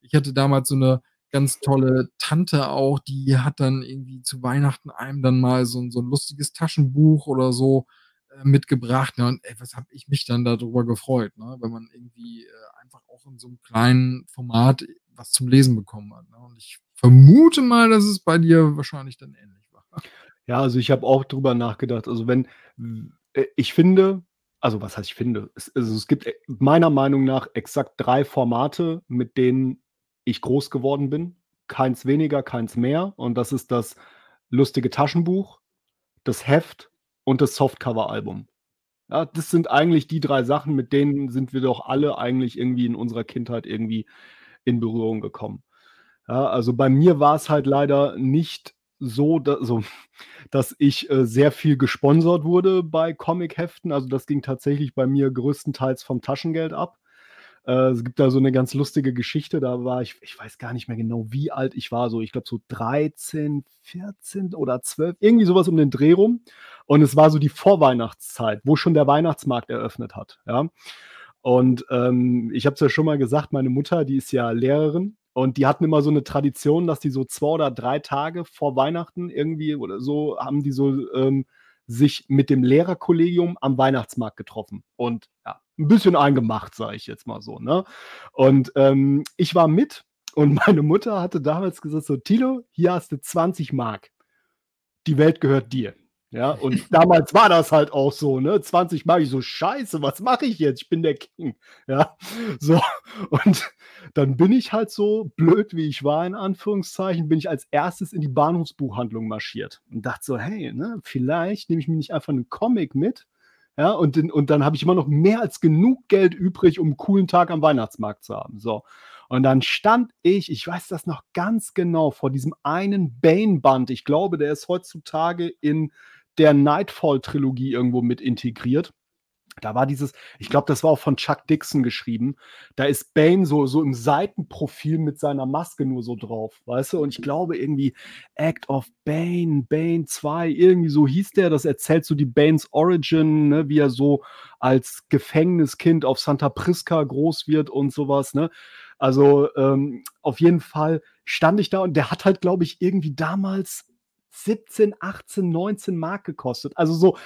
ich hatte damals so eine ganz tolle Tante auch, die hat dann irgendwie zu Weihnachten einem dann mal so, so ein lustiges Taschenbuch oder so äh, mitgebracht. Ne? Und ey, was habe ich mich dann darüber gefreut, ne? wenn man irgendwie äh, einfach auch in so einem kleinen Format was zum Lesen bekommen hat. Ne? Und ich vermute mal, dass es bei dir wahrscheinlich dann ähnlich war. Ja, also ich habe auch drüber nachgedacht. Also wenn, äh, ich finde, also was heißt ich finde, es, also es gibt äh, meiner Meinung nach exakt drei Formate, mit denen ich groß geworden bin. Keins weniger, keins mehr. Und das ist das lustige Taschenbuch, das Heft und das Softcover-Album. Ja, das sind eigentlich die drei Sachen, mit denen sind wir doch alle eigentlich irgendwie in unserer Kindheit irgendwie in Berührung gekommen. Ja, also bei mir war es halt leider nicht so, dass, so, dass ich äh, sehr viel gesponsert wurde bei Comic-Heften. Also das ging tatsächlich bei mir größtenteils vom Taschengeld ab. Äh, es gibt da so eine ganz lustige Geschichte. Da war ich, ich weiß gar nicht mehr genau, wie alt ich war. So, ich glaube, so 13, 14 oder 12, irgendwie sowas um den Dreh rum. Und es war so die Vorweihnachtszeit, wo schon der Weihnachtsmarkt eröffnet hat. Ja. Und ähm, ich habe es ja schon mal gesagt, meine Mutter, die ist ja Lehrerin und die hatten immer so eine Tradition, dass die so zwei oder drei Tage vor Weihnachten irgendwie oder so haben die so ähm, sich mit dem Lehrerkollegium am Weihnachtsmarkt getroffen. Und ja, ein bisschen eingemacht, sage ich jetzt mal so. Ne? Und ähm, ich war mit und meine Mutter hatte damals gesagt: So, Tilo, hier hast du 20 Mark. Die Welt gehört dir. Ja, und damals war das halt auch so, ne? 20 Mark, ich so, scheiße, was mache ich jetzt? Ich bin der King. Ja, so. Und dann bin ich halt so blöd, wie ich war, in Anführungszeichen, bin ich als erstes in die Bahnhofsbuchhandlung marschiert und dachte so, hey, ne, vielleicht nehme ich mir nicht einfach einen Comic mit, ja, und, und dann habe ich immer noch mehr als genug Geld übrig, um einen coolen Tag am Weihnachtsmarkt zu haben. So. Und dann stand ich, ich weiß das noch ganz genau, vor diesem einen Bane-Band. Ich glaube, der ist heutzutage in der Nightfall-Trilogie irgendwo mit integriert. Da war dieses, ich glaube, das war auch von Chuck Dixon geschrieben. Da ist Bane so, so im Seitenprofil mit seiner Maske nur so drauf, weißt du? Und ich glaube irgendwie Act of Bane, Bane 2, irgendwie so hieß der. Das erzählt so die Banes Origin, ne? wie er so als Gefängniskind auf Santa Prisca groß wird und sowas, ne? Also ähm, auf jeden Fall stand ich da und der hat halt, glaube ich, irgendwie damals 17, 18, 19 Mark gekostet. Also so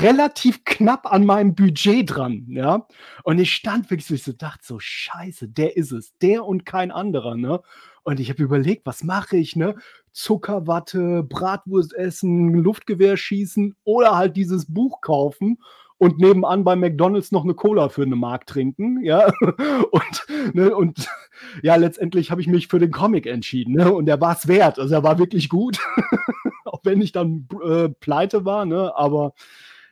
relativ knapp an meinem Budget dran, ja. Und ich stand wirklich so, ich so dachte so, scheiße, der ist es, der und kein anderer, ne. Und ich habe überlegt, was mache ich, ne? Zuckerwatte, Bratwurst essen, Luftgewehr schießen oder halt dieses Buch kaufen und nebenan bei McDonalds noch eine Cola für eine Mark trinken, ja. Und, ne, und ja, letztendlich habe ich mich für den Comic entschieden, ne? Und der war es wert. Also er war wirklich gut, auch wenn ich dann äh, pleite war, ne? Aber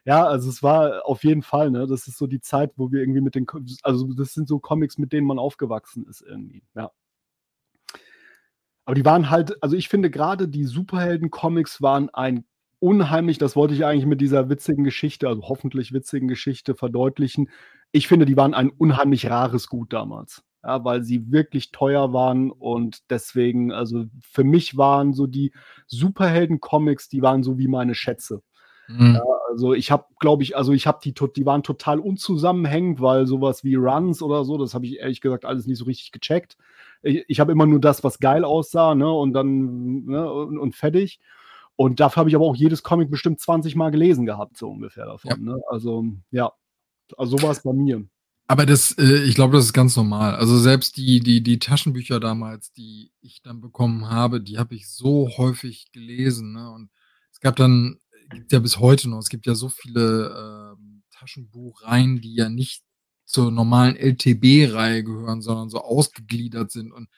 ja, also es war auf jeden Fall, ne? Das ist so die Zeit, wo wir irgendwie mit den, also das sind so Comics, mit denen man aufgewachsen ist irgendwie, ja. Aber die waren halt, also ich finde gerade die Superhelden-Comics waren ein unheimlich, das wollte ich eigentlich mit dieser witzigen Geschichte, also hoffentlich witzigen Geschichte verdeutlichen. Ich finde, die waren ein unheimlich rares Gut damals. Ja, weil sie wirklich teuer waren und deswegen, also für mich waren so die Superhelden-Comics, die waren so wie meine Schätze. Mhm. Ja, also ich habe, glaube ich also ich habe die die waren total unzusammenhängend, weil sowas wie Runs oder so, das habe ich ehrlich gesagt alles nicht so richtig gecheckt. I ich habe immer nur das, was geil aussah, ne, und dann ne, und und fertig. Und dafür habe ich aber auch jedes Comic bestimmt 20 Mal gelesen gehabt, so ungefähr Ja. davon, ne? Also, ja. Also, so war's bei mir. Aber das äh, ich glaube, das ist ganz normal. Also, selbst die die die Taschenbücher damals, die ich dann bekommen habe, die habe ich so häufig gelesen, ne? Und es gab dann gibt ja bis heute noch es gibt ja so viele, ähm, Taschenbuchreihen, die ja nicht zur normalen LTB-Reihe gehören, sondern so ausgegliedert sind. Und,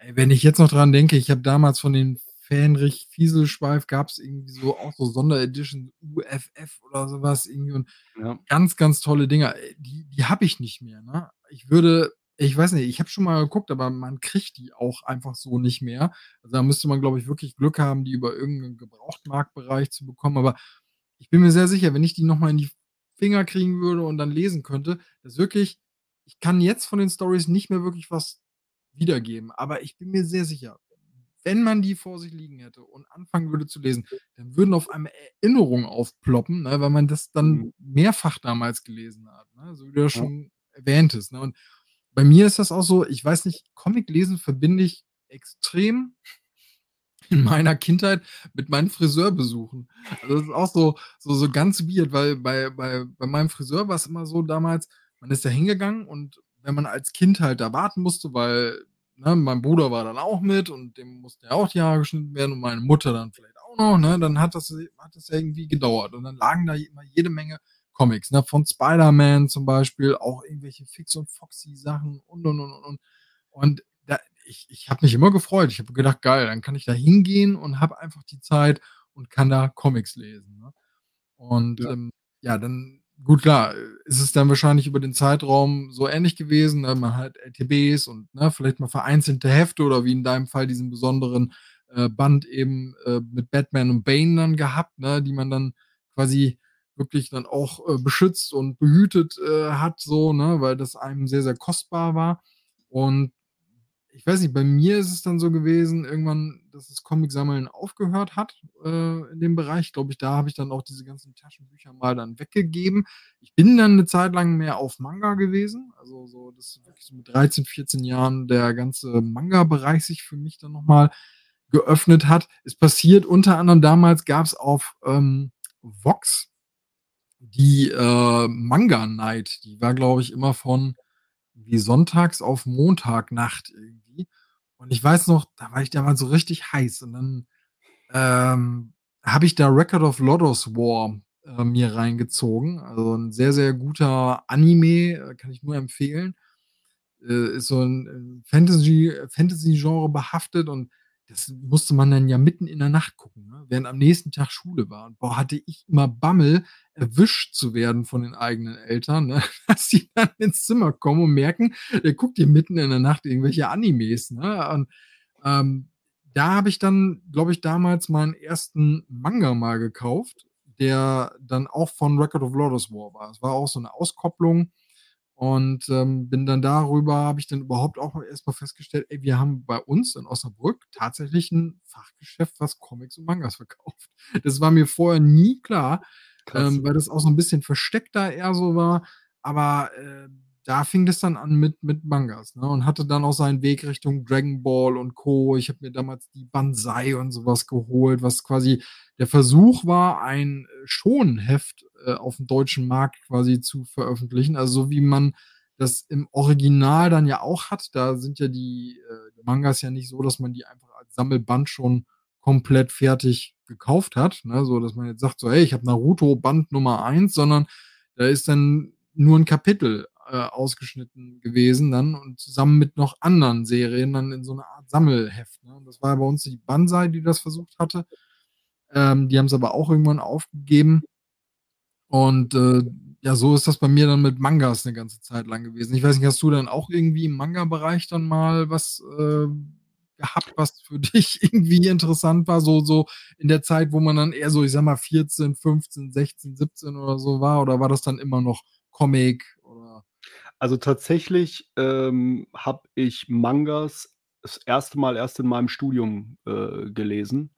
ey, wenn ich jetzt noch dran denke, ich habe damals von den Fähnrich Fieselschweif gab's irgendwie so auch so Sonderedition UFF oder so was irgendwie und Ja. ganz, ganz tolle Dinger. Äh, die die habe ich nicht mehr, ne? Ich würde ich weiß nicht, ich habe schon mal geguckt, aber man kriegt die auch einfach so nicht mehr. Also, da müsste man, glaube ich, wirklich Glück haben, die über irgend 'nen Gebrauchtmarktbereich zu bekommen. Aber ich bin mir sehr sicher, wenn ich die noch mal in die Finger kriegen würde und dann lesen könnte, dass wirklich ich kann jetzt von den Storys nicht mehr wirklich was wiedergeben, aber ich bin mir sehr sicher, wenn man die vor sich liegen hätte und anfangen würde zu lesen, dann würden auf einmal Erinnerungen aufploppen, ne, weil man das dann Mhm. mehrfach damals gelesen hat, ne, so wie du ja schon erwähntest, ne? Und bei mir ist das auch so, ich weiß nicht, Comic lesen verbinde ich extrem in meiner Kindheit mit meinen Friseurbesuchen. Also, das ist auch so so so ganz weird, weil bei bei bei meinem Friseur war's immer so damals, man ist da hingegangen und wenn man als Kind halt da warten musste, weil, ne, mein Bruder war dann auch mit und dem mussten ja auch die Haare geschnitten werden und meine Mutter dann vielleicht auch noch, ne, dann hat das hat das ja irgendwie gedauert. Und dann lagen da immer jede Menge Comics, ne, von Spider-Man zum Beispiel, auch irgendwelche Fix und Foxy Sachen und, und, und, und, und. Und da ich ich habe mich immer gefreut. Ich habe gedacht: „Geil, dann kann ich da hingehen und habe einfach die Zeit und kann da Comics lesen“, ne? Und, Ja. ähm, ja, dann gut, klar, ist es dann wahrscheinlich über den Zeitraum so ähnlich gewesen, ne? Man hat LTBs und, ne, vielleicht mal vereinzelte Hefte oder wie in deinem Fall diesen besonderen, äh, Band eben, äh, mit Batman und Bane dann gehabt, ne, die man dann quasi wirklich dann auch, äh, beschützt und behütet, äh, hat so, ne, weil das einem sehr, sehr kostbar war. Und ich weiß nicht, bei mir ist es dann so gewesen irgendwann, dass das Comicsammeln aufgehört hat, äh, in dem Bereich. Glaube ich, da habe ich dann auch diese ganzen Taschenbücher mal dann weggegeben. Ich bin dann 'ne Zeit lang mehr auf Manga gewesen. Also, so das wirklich so mit 13, 14 Jahren der ganze Manga-Bereich sich für mich dann noch mal geöffnet hat. Es passiert unter anderem damals gab's auf, ähm, Vox die, äh, Manga Night. Die war, glaube ich, immer von wie sonntags auf Montagnacht irgendwie. Und ich weiß noch, da war ich damals so richtig heiß und dann, ähm, habe ich da Record of Lodoss War, äh, mir reingezogen. Also, 'n sehr, sehr guter Anime, äh, kann ich nur empfehlen. Äh, ist so 'n, äh, Fantasy Fantasy-Genre behaftet und das musste man dann ja mitten in der Nacht gucken, ne, während am nächsten Tag Schule war. Und boah, hatte ich immer Bammel, erwischt zu werden von den eigenen Eltern, ne, dass die dann ins Zimmer kommen und merken, der guckt hier mitten in der Nacht irgendwelche Animes, ne? Und, ähm, da habe ich dann, glaube ich, damals meinen ersten Manga mal gekauft, der dann auch von Record of Lodoss War war. Es war auch so 'ne Auskopplung und, ähm, bin dann darüber habe ich dann überhaupt auch erst mal festgestellt: „Ey, wir haben bei uns in Osnabrück tatsächlich 'n Fachgeschäft, was Comics und Mangas verkauft.“ Das war mir vorher nie klar, ähm, weil das auch so 'n bisschen versteckter eher so war. Aber, äh, da fing das dann an mit mit Mangas, ne, und hatte dann auch seinen Weg Richtung Dragon Ball und Co. Ich habe mir damals die Banzai und so was geholt, was quasi der Versuch war, ein, äh, äh, aufm deutschen Markt quasi zu veröffentlichen. Also, so wie man das im Original dann ja auch hat. Da sind ja die, äh, Mangas ja nicht so, dass man die einfach als Sammelband schon komplett fertig gekauft hat, ne, so dass man jetzt sagt so: „Hey, ich habe Naruto Band Nummer 1“, sondern da ist dann nur 'n Kapitel, äh, ausgeschnitten gewesen dann und zusammen mit noch anderen Serien dann in so 'ner Art Sammelheft, ne? Das war ja bei uns die Banzai, die das versucht hatte. Ähm, die haben's aber auch irgendwann aufgegeben. Und, äh, ja, so ist das bei mir dann mit Mangas 'ne ganze Zeit lang gewesen. Ich weiß nicht, hast du dann auch irgendwie im Manga-Bereich dann mal was, äh, gehabt, was für dich irgendwie interessant war, so so in der Zeit, wo man dann eher so, ich sage mal, 14, 15, 16, 17 oder so war? Oder war das dann immer noch Comic oder Also, tatsächlich, ähm, habe ich Mangas das 1. Mal erst in meinem Studium, äh, gelesen.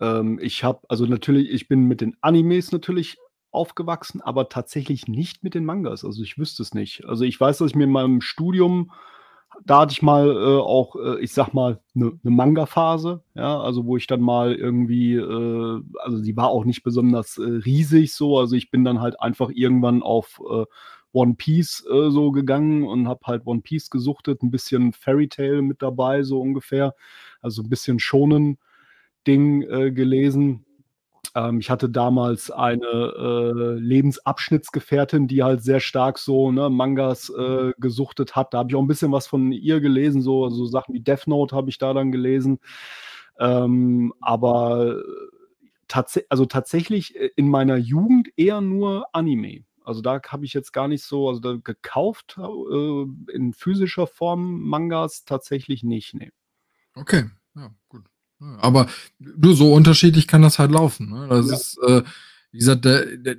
Ähm, ich habe also natürlich ich bin mit den Animes natürlich aufgewachsen, aber tatsächlich nicht mit den Mangas. Also, ich wüsste es nicht. Also, ich weiß, dass ich mir in meinem Studium da hatte ich mal, äh, auch, äh, ich sage mal, eine 'ne Manga-Phase, ja, also, wo ich dann mal irgendwie, äh also, die war auch nicht besonders, äh, riesig so. Also, ich bin dann halt einfach irgendwann auf, äh, One Piece, äh, so gegangen und habe halt One Piece gesuchtet, ein bisschen Fairy Tail mit dabei, so ungefähr. Also, ein bisschen Shonen-Ding, äh, gelesen. Ähm, ich hatte damals eine, äh, Lebensabschnittsgefährtin, die halt sehr stark so, ne, Mangas, äh, gesuchtet hat. Da habe ich auch ein bisschen was von ihr gelesen, so so Sachen wie Death Note habe ich da dann gelesen. Ähm, aber tats also, tatsächlich, äh, in meiner Jugend eher nur Anime. Also, da habe ich jetzt gar nicht so also, da gekauft, äh, in physischer Form Mangas tatsächlich nicht, ne. Okay, ja, gut. Aber du, so unterschiedlich kann das halt laufen, ne? Das Ja. ist, äh, wie gesagt,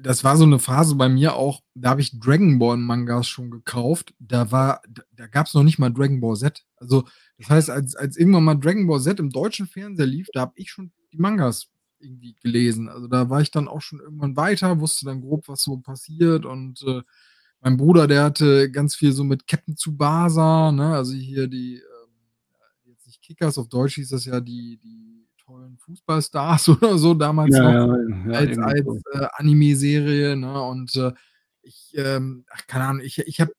das war so 'ne Phase bei mir auch, da habe ich Dragon Ball Mangas schon gekauft. Da war da gab's noch nicht mal Dragon Ball Z. Also, das heißt, als als irgendwann mal Dragon Ball Z im deutschen Fernseher lief, da habe ich schon die Mangas irgendwie gelesen. Also, da war ich dann auch schon irgendwann weiter, wusste dann grob, was so passiert und, äh, mein Bruder, der hatte ganz viel so mit Captain Tsubasa, ne? Also, hier die, Kickers, auf Deutsch hieß das ja die die tollen Fußballstars oder so damals Ja, noch ja, ja, als als, äh, Anime-Serie, ne? Und, äh, ich, ähm ach, keine Ahnung, ich ich habe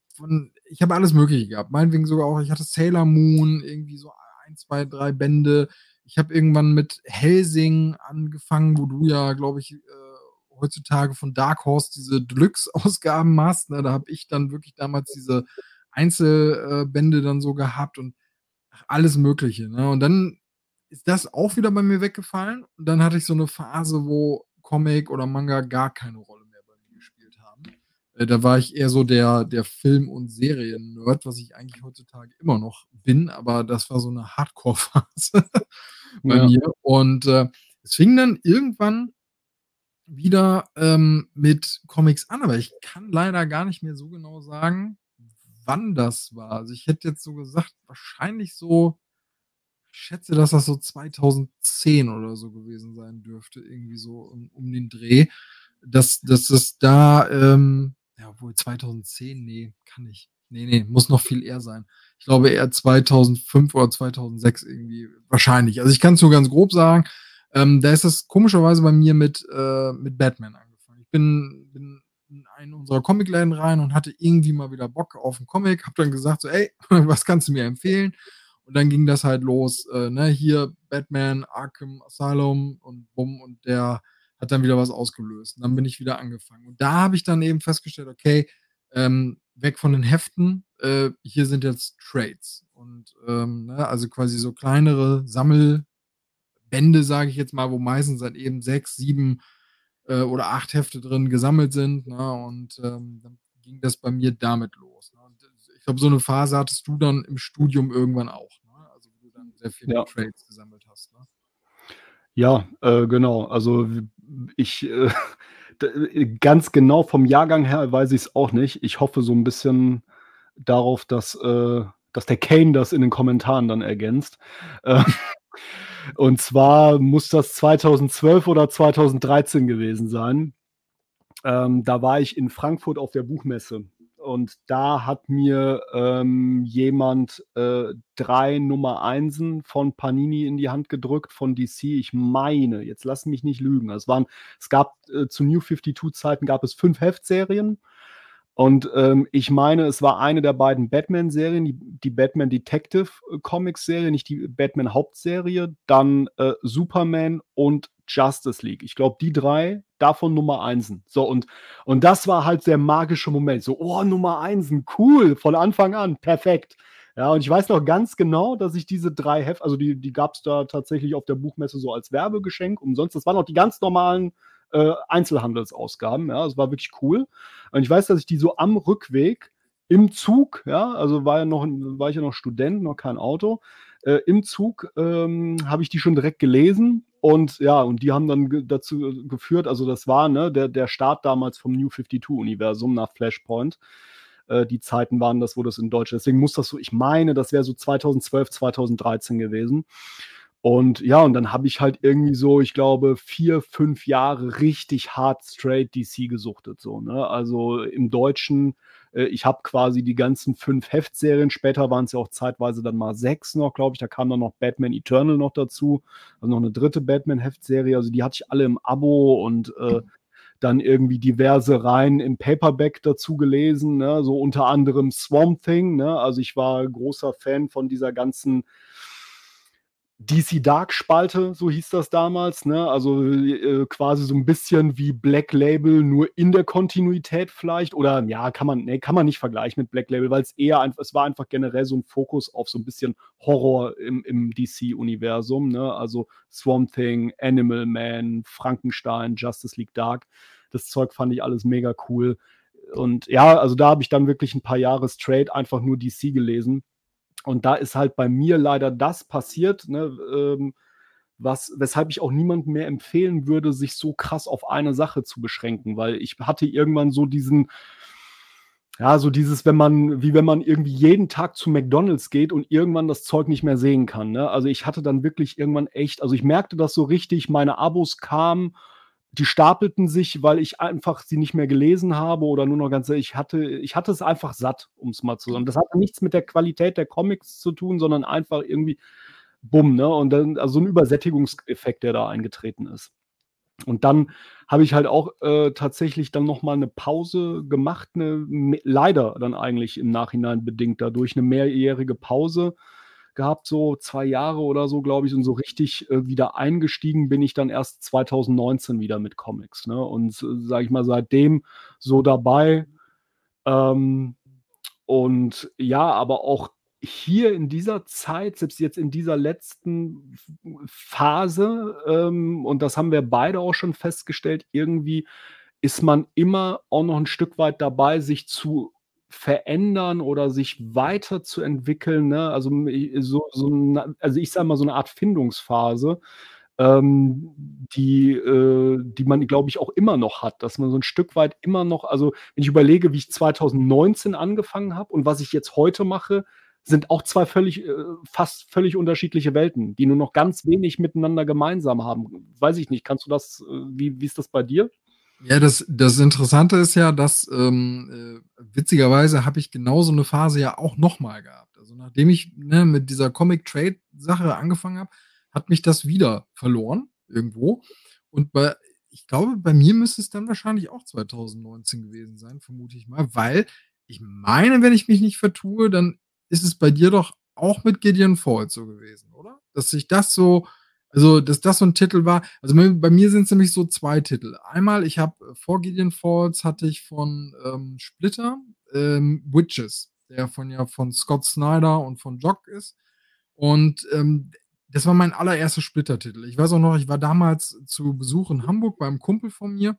ich habe alles Mögliche gehabt. Meinetwegen sogar auch ich hatte Sailor Moon, irgendwie so 1, 2, 3 Bände. Ich habe irgendwann mit Hellsing angefangen, wo du ja, glaube ich, äh, heutzutage von Dark Horse diese Deluxe-Ausgaben machst, ne? Da habe ich dann wirklich damals diese Einzel äh, Bände dann so gehabt und alles Mögliche, ne? Und dann ist das auch wieder bei mir weggefallen und dann hatte ich so 'ne Phase, wo Comic oder Manga gar keine Rolle mehr bei mir gespielt haben. Äh, da war ich eher so der der Film und Serien-Nerd, was ich eigentlich heutzutage immer noch bin, aber das war so 'ne Hardcore-Phase bei Ja. mir. Und, äh, es fing dann irgendwann wieder, ähm, mit Comics an, aber ich kann leider gar nicht mehr so genau sagen, wann das war. Also, ich hätte jetzt so gesagt, wahrscheinlich so ich schätze, dass das so 2010 oder so gewesen sein dürfte, irgendwie so um um den Dreh, dass dass es da, ähm ja, obwohl 2010, ne, kann nicht. Ne, ne, muss noch viel eher sein. Ich glaube eher 2005 oder 2006 irgendwie wahrscheinlich. Also, ich kann's nur ganz grob sagen. Ähm, da ist es komischerweise bei mir mit, äh mit Batman angefangen. Ich bin bin in einen unserer Comicläden rein und hatte irgendwie mal wieder Bock auf 'n Comic, habe dann gesagt so: „Ey, was kannst du mir empfehlen?“ Und dann ging das halt los, äh, ne, hier Batman Arkham Asylum und bumm und der hat dann wieder was ausgelöst. Und dann bin ich wieder angefangen. Und da habe ich dann eben festgestellt, okay, ähm, weg von den Heften, äh, hier sind jetzt Trades und, ähm, ne, also, quasi so kleinere Sammelbände, sage ich jetzt mal, wo meistens dann eben 6, 7, äh, oder 8 Hefte drin gesammelt sind, ne? Und, ähm, dann ging das bei mir damit los, ne? Äh, ich glaube, so 'ne Phase hattest du dann im Studium irgendwann auch, ne? Also, wo du dann sehr viele Ja. Trades gesammelt hast, ne? Ja, äh, genau. Also, ich, äh, äh, ganz genau vom Jahrgang her weiß ich's auch nicht. Ich hoffe so 'n bisschen darauf, dass, äh dass der Kane das in den Kommentaren dann ergänzt. Und zwar muss das 2012 oder 2013 gewesen sein. Ähm, da war ich in Frankfurt auf der Buchmesse und da hat mir, ähm, jemand, äh, 3 Nummer Einsen von Panini in die Hand gedrückt von DC. Ich meine, jetzt lass mich nicht lügen. Es waren es gab, äh zu New 52 Zeiten gab es 5 Heftserien und, ähm, ich meine, es war eine der beiden Batman-Serien, die die Batman Detective Comics-Serie, nicht die Batman Hauptserie, dann, äh, Superman und Justice League. Ich glaube, die 3, davon Nummer Einsen. So und und das war halt der magische Moment. So: „Oh, Nummer Einsen, cool, von Anfang an, perfekt.“ Ja, und ich weiß noch ganz genau, dass ich diese 3 Heft also, die die gab's da tatsächlich auf der Buchmesse so als Werbegeschenk umsonst. Das waren auch die ganz normalen, äh, Einzelhandelsausgaben, ja? Das war wirklich cool. Und ich weiß, dass ich die so am Rückweg im Zug, ja, also, war ja noch war ich ja noch Student, noch kein Auto. Äh, im Zug, ähm, habe ich die schon direkt gelesen und ja, und die haben dann dazu geführt also, das war, ne, der der Start damals vom New 52 Universum nach Flashpoint. Äh, die Zeiten waren das, wo das in Deutsch deswegen muss das so ich meine, das wäre so 2012, 2013 gewesen. Und ja, und dann habe ich halt irgendwie so, ich glaube, vier, fünf Jahre richtig hart straight DC gesuchtet. So, ne? Also im Deutschen, äh, ich habe quasi die ganzen fünf Heftserien, später waren es ja auch zeitweise dann mal sechs noch, glaube ich. Da kam dann noch Batman Eternal noch dazu, also noch eine dritte Batman-Heftserie. Also die hatte ich alle im Abo und äh, dann irgendwie diverse Reihen im Paperback dazu gelesen, ne? so unter anderem Swamp Thing. Ne? Also ich war großer Fan von dieser ganzen DC Dark Spalte, so hieß das damals, ne? Also äh, quasi so ein bisschen wie Black Label, nur in der Kontinuität vielleicht. Oder ja, kann man, nee, kann man nicht vergleichen mit Black Label, weil es eher einfach, es war einfach generell so ein Fokus auf so ein bisschen Horror im, im DC-Universum, ne? Also Swamp Thing, Animal Man, Frankenstein, Justice League Dark. Das Zeug fand ich alles mega cool. Und ja, also da habe ich dann wirklich ein paar Jahre straight einfach nur DC gelesen und da ist halt bei mir leider das passiert, ne, ähm, was, weshalb ich auch niemandem mehr empfehlen würde, sich so krass auf eine Sache zu beschränken, weil ich hatte irgendwann so diesen, ja, so dieses, wenn man, wie wenn man irgendwie jeden Tag zu McDonalds geht und irgendwann das Zeug nicht mehr sehen kann. Ne? Also ich hatte dann wirklich irgendwann echt, also ich merkte das so richtig, meine Abos kamen die stapelten sich, weil ich einfach sie nicht mehr gelesen habe oder nur noch ganz, ich hatte, ich hatte es einfach satt, um es mal zu sagen. Das hatte nichts mit der Qualität der Comics zu tun, sondern einfach irgendwie bumm, ne? Und dann, also so ein Übersättigungseffekt, der da eingetreten ist. Und dann habe ich halt auch äh, tatsächlich dann nochmal eine Pause gemacht, eine, leider dann eigentlich im Nachhinein bedingt dadurch, eine mehrjährige Pause gehabt, so zwei Jahre oder so, glaube ich. Und so richtig äh, wieder eingestiegen bin ich dann erst 2019 wieder mit Comics. Ne? Und äh, sage ich mal, seitdem so dabei. Ähm, und ja, aber auch hier in dieser Zeit, selbst jetzt in dieser letzten Phase, ähm, und das haben wir beide auch schon festgestellt, irgendwie ist man immer auch noch ein Stück weit dabei, sich zu verändern oder sich weiterzuentwickeln. Ne? Also, so, so eine, also ich sage mal, so eine Art Findungsphase, ähm, die, äh, die man, glaube ich, auch immer noch hat, dass man so ein Stück weit immer noch, also wenn ich überlege, wie ich 2019 angefangen habe und was ich jetzt heute mache, sind auch zwei völlig, äh, fast völlig unterschiedliche Welten, die nur noch ganz wenig miteinander gemeinsam haben. Weiß ich nicht, kannst du das, äh, wie, wie ist das bei dir? Ja, das, das Interessante ist ja, dass ähm, äh, witzigerweise habe ich genauso eine Phase ja auch nochmal gehabt. Also nachdem ich ne, mit dieser Comic-Trade-Sache angefangen habe, hat mich das wieder verloren irgendwo. Und bei, ich glaube, bei mir müsste es dann wahrscheinlich auch 2019 gewesen sein, vermute ich mal, weil ich meine, wenn ich mich nicht vertue, dann ist es bei dir doch auch mit Gideon Falls so gewesen, oder? Dass sich das so also, dass das so ein Titel war. Also bei mir sind es nämlich so zwei Titel. Einmal, ich habe äh, vor Gideon Falls hatte ich von ähm, Splitter ähm, Witches, der von ja von Scott Snyder und von Jock ist. Und ähm, das war mein allererster Splitter-Titel. Ich weiß auch noch, ich war damals zu Besuch in Hamburg beim Kumpel von mir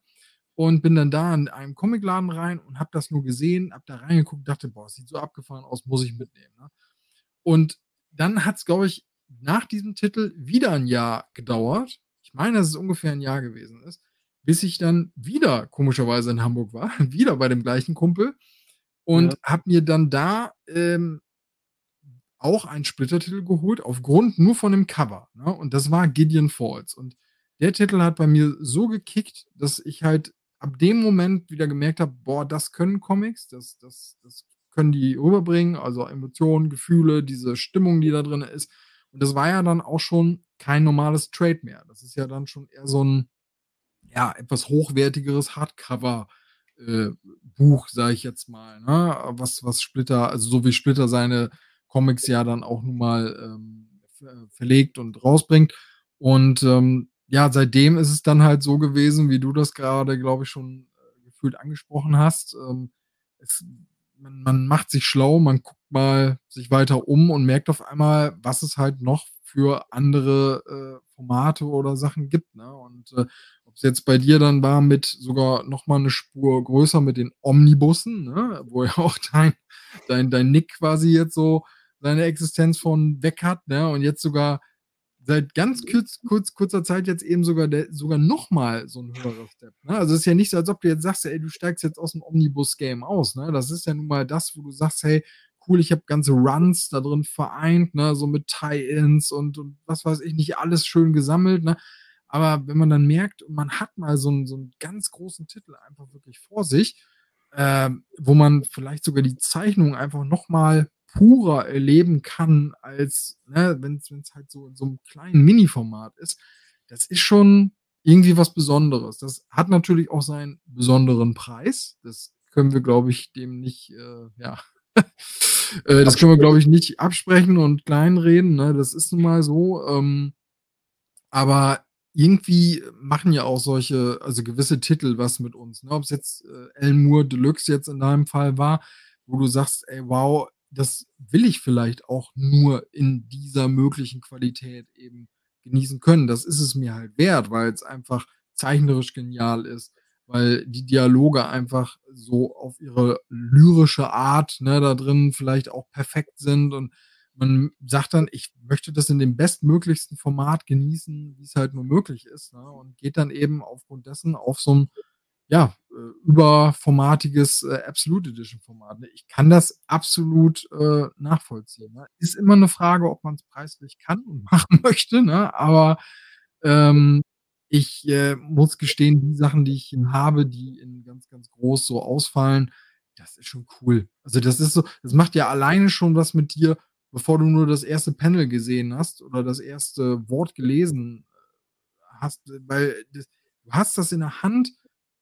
und bin dann da in einem Comicladen rein und habe das nur gesehen, habe da reingeguckt, dachte, boah, sieht so abgefahren aus, muss ich mitnehmen. Ne? Und dann hat es, glaube ich, nach diesem Titel wieder ein Jahr gedauert. Ich meine, dass es ungefähr ein Jahr gewesen ist, bis ich dann wieder komischerweise in Hamburg war, wieder bei dem gleichen Kumpel und ja. habe mir dann da ähm, auch einen Splittertitel geholt, aufgrund nur von dem Cover. Ne? Und das war Gideon Falls. Und der Titel hat bei mir so gekickt, dass ich halt ab dem Moment wieder gemerkt habe, boah, das können Comics, das, das, das können die rüberbringen, also Emotionen, Gefühle, diese Stimmung, die da drin ist. Und das war ja dann auch schon kein normales Trade mehr. Das ist ja dann schon eher so ein, ja, etwas hochwertigeres Hardcover. Äh, Buch, sage ich jetzt mal, ne? was, was Splitter, also so wie Splitter seine Comics ja dann auch nun mal ähm, verlegt und rausbringt. Und ähm, ja, seitdem ist es dann halt so gewesen, wie du das gerade, glaube ich, schon äh, gefühlt angesprochen hast. Ähm, es man, man macht sich schlau, man guckt mal sich weiter um und merkt auf einmal, was es halt noch für andere äh, Formate oder Sachen gibt. Ne? Und äh, ob es jetzt bei dir dann war mit sogar nochmal eine Spur größer mit den Omnibussen, ne? wo ja auch dein, dein, dein Nick quasi jetzt so seine Existenz von weg hat, ne? Und jetzt sogar seit ganz kurz, kurz, kurzer Zeit jetzt eben sogar, der, sogar nochmal so ein höherer Step. Ne? Also es ist ja nicht so, als ob du jetzt sagst, ey, du steigst jetzt aus dem Omnibus-Game aus. Ne? Das ist ja nun mal das, wo du sagst, hey, cool. Ich habe ganze Runs da drin vereint, ne, so mit Tie-ins und und was weiß ich nicht, alles schön gesammelt, ne? Aber wenn man dann merkt, man hat mal so 'n so 'n ganz großen Titel einfach wirklich vor sich, ähm, wo man vielleicht sogar die Zeichnung einfach noch mal purer erleben kann als, ne, wenn's wenn's halt so in so 'nem kleinen Miniformat ist. Das ist schon irgendwie was Besonderes. Das hat natürlich auch seinen besonderen Preis. Das können wir, glaube ich, dem nicht, äh, ja äh, das können wir, glaube ich, nicht absprechen und kleinreden, ne? Das ist nun mal so, ähm, aber irgendwie machen ja auch solche also gewisse Titel was mit uns, ne? Ob's jetzt, äh, Alan Moore Deluxe jetzt in deinem Fall war, wo du sagst: „Ey, wow, das will ich vielleicht auch nur in dieser möglichen Qualität eben genießen können.“ Das ist es mir halt wert, weil's einfach zeichnerisch genial ist, weil die Dialoge einfach so auf ihre lyrische Art, ne, da drin vielleicht auch perfekt sind und man sagt dann: „Ich möchte das in dem bestmöglichsten Format genießen, wie's halt nur möglich ist“, ne, und geht dann eben aufgrund dessen auf so 'n, ja, äh, überformatiges, äh, Absolute Edition Format, ne? Ich kann das absolut, äh, nachvollziehen, ne? Ist immer 'ne Frage, ob man's preislich kann und machen möchte, ne, aber, ähm, ich, äh, muss gestehen, die Sachen, die ich habe, die in ganz, ganz groß so ausfallen, das ist schon cool. Also, das ist so das macht ja alleine schon was mit dir, bevor du nur das 1. Panel gesehen hast oder das 1. Wort gelesen, äh, hast, weil das du hast das in der Hand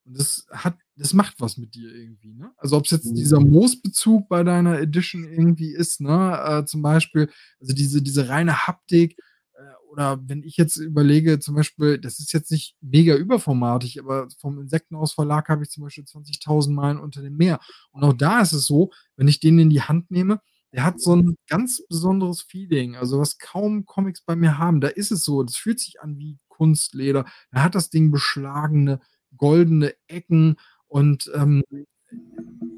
und das hat das macht was mit dir irgendwie, ne? Also, ob's jetzt dieser Moos-Bezug bei deiner Edition irgendwie ist, ne, äh, zum Beispiel, also diese diese reine Haptik, äh, oder wenn ich jetzt überlege, zum Beispiel, das ist jetzt nicht mega überformatig, aber vom Insektenhaus Verlag habe ich zum Beispiel „20.000 Meilen unter dem Meer“. Und auch da ist es so, wenn ich den in die Hand nehme, der hat so 'n ganz besonderes Feeling, also was kaum Comics bei mir haben. Da ist es so, das fühlt sich an wie Kunstleder. Da hat das Ding beschlagene, goldene Ecken und, ähm,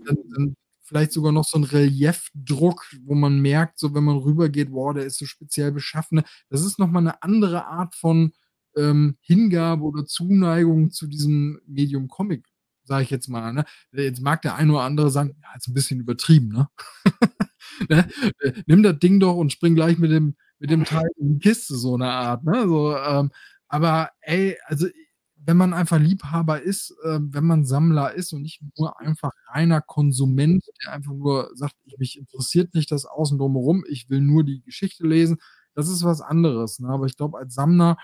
dann dann vielleicht sogar noch so 'n Reliefdruck, wo man merkt, so wenn man rübergeht: „Wow, der ist so speziell beschaffen“? Das ist noch mal 'ne andere Art von, ähm, Hingabe oder Zuneigung zu diesem Medium Comic, sage ich jetzt mal, ne? Jetzt mag der eine oder andere sagen: „Ja, ist 'n bisschen übertrieben, ne?“ Ne? Äh, „Nimm das Ding doch und spring gleich mit dem mit dem Teil in die Kiste“, so 'ne Art, ne? So, ähm, aber ey, also, wenn man einfach Liebhaber ist, ähm, wenn man Sammler ist und nicht nur einfach reiner Konsument, der einfach nur sagt: „Ich mich interessiert nicht das Außen Drumherum, ich will nur die Geschichte lesen“, das ist was anderes, ne? Aber ich glaube, als Sammler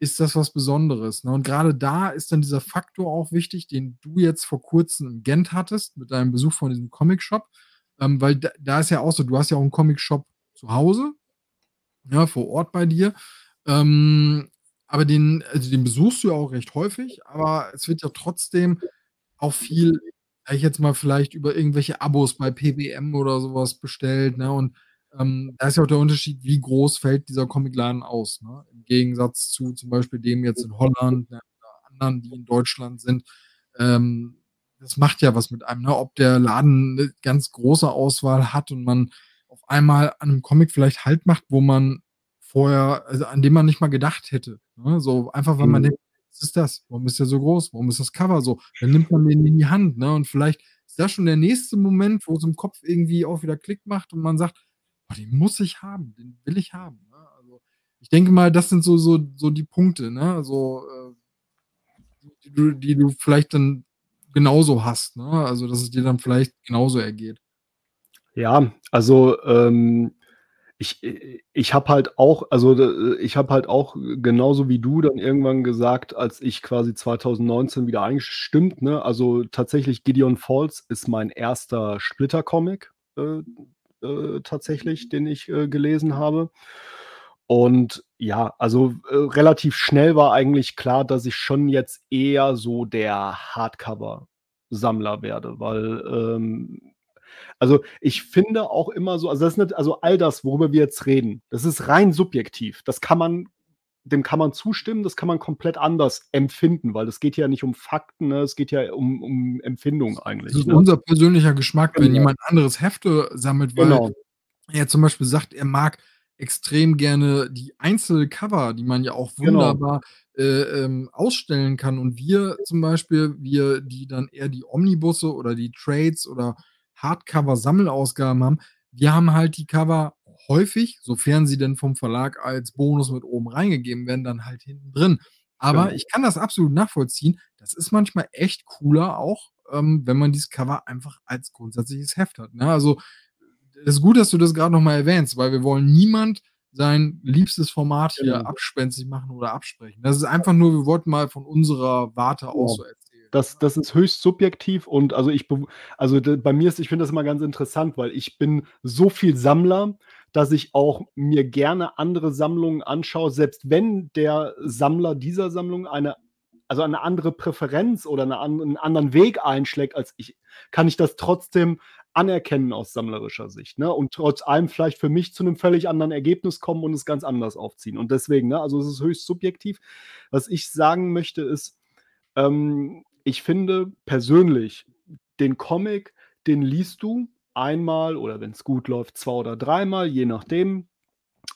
ist das was Besonderes, ne? Und grade da ist dann dieser Faktor auch wichtig, den du jetzt vor Kurzem in Gent hattest mit deinem Besuch von diesem Comicshop, ähm, weil da da ist ja auch so, du hast ja auch 'n Comicshop zu Hause, ja, vor Ort bei dir, ähm, aber den also, den besuchst du ja auch recht häufig, aber es wird ja trotzdem auch viel, ich jetzt mal, vielleicht über irgendwelche Abos bei PBM oder so was bestellt, ne? Und, ähm, da ist ja auch der Unterschied, wie groß fällt dieser Comicladen aus, ne? Im Gegensatz zu zum Beispiel dem jetzt in Holland, ne, oder anderen, die in Deutschland sind. Ähm, das macht ja was mit einem, ne? Ob der Laden 'ne ganz große Auswahl hat und man auf einmal an 'nem Comic vielleicht Halt macht, wo man vorher also, an den man nicht mal gedacht hätte, ne? So einfach, weil man Mhm. denkt: „Was ist das? Warum ist der so groß? Warum ist das Cover so?“ Dann nimmt man den in die Hand, ne? Und vielleicht ist das schon der nächste Moment, wo's im Kopf irgendwie auch wieder Klick macht und man sagt: „Oh, den muss ich haben, den will ich haben“, ne? Also, ich denke mal, das sind so so so die Punkte, ne, so, äh, die du die du vielleicht dann genauso hast, ne? Also, dass es dir dann vielleicht genauso ergeht. Ja, also, ähm, ich i ich habe halt auch also, d ich habe halt auch genauso wie du dann irgendwann gesagt, als ich quasi 2019 wieder eingesch stimmt, ne? Also, tatsächlich Gideon Falls ist mein 1. Splitter-Comic, äh, äh, tatsächlich, den ich, äh, gelesen habe. Und ja, also, äh, relativ schnell war eigentlich klar, dass ich schon jetzt eher so der Hardcover-Sammler werde, weil, ähm also, ich finde auch immer so also, das ist nicht also, all das, worüber wir jetzt reden, das ist rein subjektiv. Das kann man dem kann man zustimmen, das kann man komplett anders empfinden, weil es geht ja nicht um Fakten, ne? Es geht ja um um Empfindung Das eigentlich, ist ne? unser persönlicher Geschmack, wenn Genau. jemand anderes Hefte sammelt, weil Genau. er zum Beispiel sagt, er mag extrem gerne die Einzelcover, die man ja auch Genau. wunderbar, äh, ähm, ausstellen kann. Und wir zum Beispiel, wir, die dann eher die Omnibusse oder die Trades oder Hardcover-Sammelausgaben haben, wir haben halt die Cover häufig, sofern sie denn vom Verlag als Bonus mit oben reingegeben werden, dann halt hinten drin. Aber Genau. ich kann das absolut nachvollziehen. Das ist manchmal echt cooler auch, ähm, wenn man dieses Cover einfach als grundsätzliches Heft hat, ne? Also, es ist gut, dass du das grad noch mal erwähnst, weil wir wollen niemand sein liebstes Format hier Genau. abspenstig machen oder absprechen. Das ist einfach nur wir wollten mal von unserer Warte aus Genau. so erzählen, Das das ist höchst subjektiv und also ich also bei mir ist ich finde das immer ganz interessant, weil ich bin so viel Sammler, dass ich auch mir gerne andere Sammlungen anschaue, selbst wenn der Sammler dieser Sammlung eine also eine andere Präferenz oder 'ne an 'n anderen Weg einschlägt als ich, kann ich das trotzdem anerkennen aus sammlerischer Sicht, ne? Und trotz allem vielleicht für mich zu 'nem völlig anderen Ergebnis kommen und es ganz anders aufziehen. Und deswegen, ne, also es ist höchst subjektiv. Was ich sagen möchte, ist, ähm, ich finde persönlich, den Comic, den liest du einmal oder wenn's gut läuft, 2 oder dreimal, je nachdem.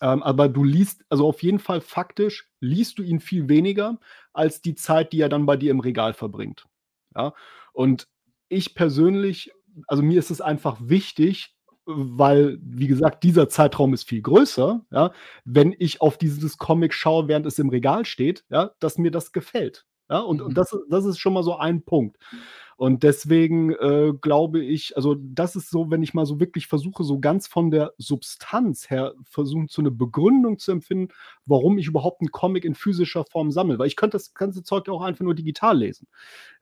Ähm, aber du liest also auf jeden Fall faktisch liest du ihn viel weniger als die Zeit, die er dann bei dir im Regal verbringt, ja? Und ich persönlich also mir ist es einfach wichtig, weil, wie gesagt, dieser Zeitraum ist viel größer, ja, wenn ich auf dieses Comic schaue, während es im Regal steht, ja, dass mir das gefällt, ja? Und und Mhm. das das ist schon mal so ein Punkt. Und deswegen, äh, glaube ich also das ist so, wenn ich mal so wirklich versuche, so ganz von der Substanz her versuchen, so 'ne Begründung zu empfinden, warum ich überhaupt 'n Comic in physischer Form sammle. Weil ich könnte das ganze Zeug ja auch einfach nur digital lesen.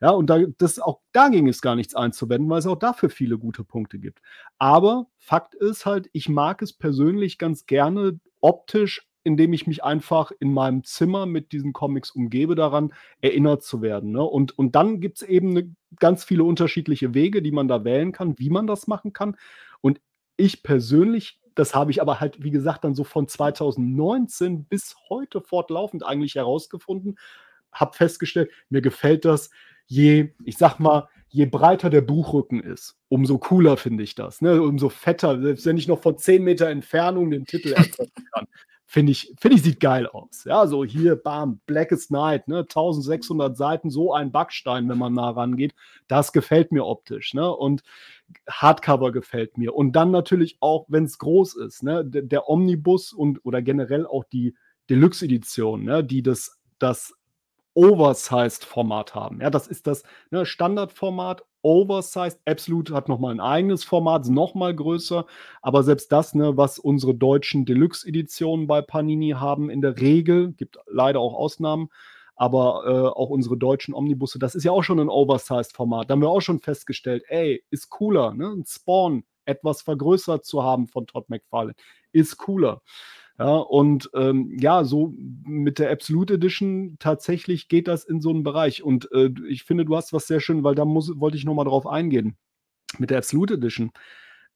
Ja, und da das auch dagegen ist gar nichts einzuwenden, weil es auch dafür viele gute Punkte gibt. Aber Fakt ist halt, ich mag es persönlich ganz gerne optisch, indem ich mich einfach in meinem Zimmer mit diesen Comics umgebe, daran erinnert zu werden, ne? Und und dann gibt's eben 'ne ganz viele unterschiedliche Wege, die man da wählen kann, wie man das machen kann. Und ich persönlich das habe ich aber halt, wie gesagt, dann so von 2019 bis heute fortlaufend eigentlich herausgefunden, habe festgestellt, mir gefällt das, je ich sage mal, je breiter der Buchrücken ist, umso cooler finde ich das, ne? Umso fetter, selbst wenn ich noch von 10 Meter Entfernung den Titel erkennen kann, finde ich finde ich, sieht geil aus. Ja, so hier, bam, Blackest Night, ne, 1.600 Seiten, so ein Backstein, wenn man nah rangeht. Das gefällt mir optisch, ne? Und Hardcover gefällt mir. Und dann natürlich auch, wenn's groß ist, ne? Der Omnibus und oder generell auch die Deluxe-Edition, ne, die das das Oversized-Format haben. Ja, das ist das, ne, Standardformat, Oversized. Absolute hat noch mal 'n eigenes Format, ist noch mal größer. Aber selbst das, ne, was unsere deutschen Deluxe-Editionen bei Panini haben in der Regel, gibt leider auch Ausnahmen, aber, äh, auch unsere deutschen Omnibusse, das ist ja auch schon 'n Oversized-Format. Da haben wir auch schon festgestellt: „Ey, ist cooler, ne, 'n Spawn etwas vergrößert zu haben von Todd McFarlane, ist cooler.“ Ja, und, ähm, ja, so mit der Absolute Edition tatsächlich geht das in so 'n Bereich. Und, äh, ich finde, du hast was sehr schön weil da muss wollte ich noch mal drauf eingehen. Mit der Absolute Edition.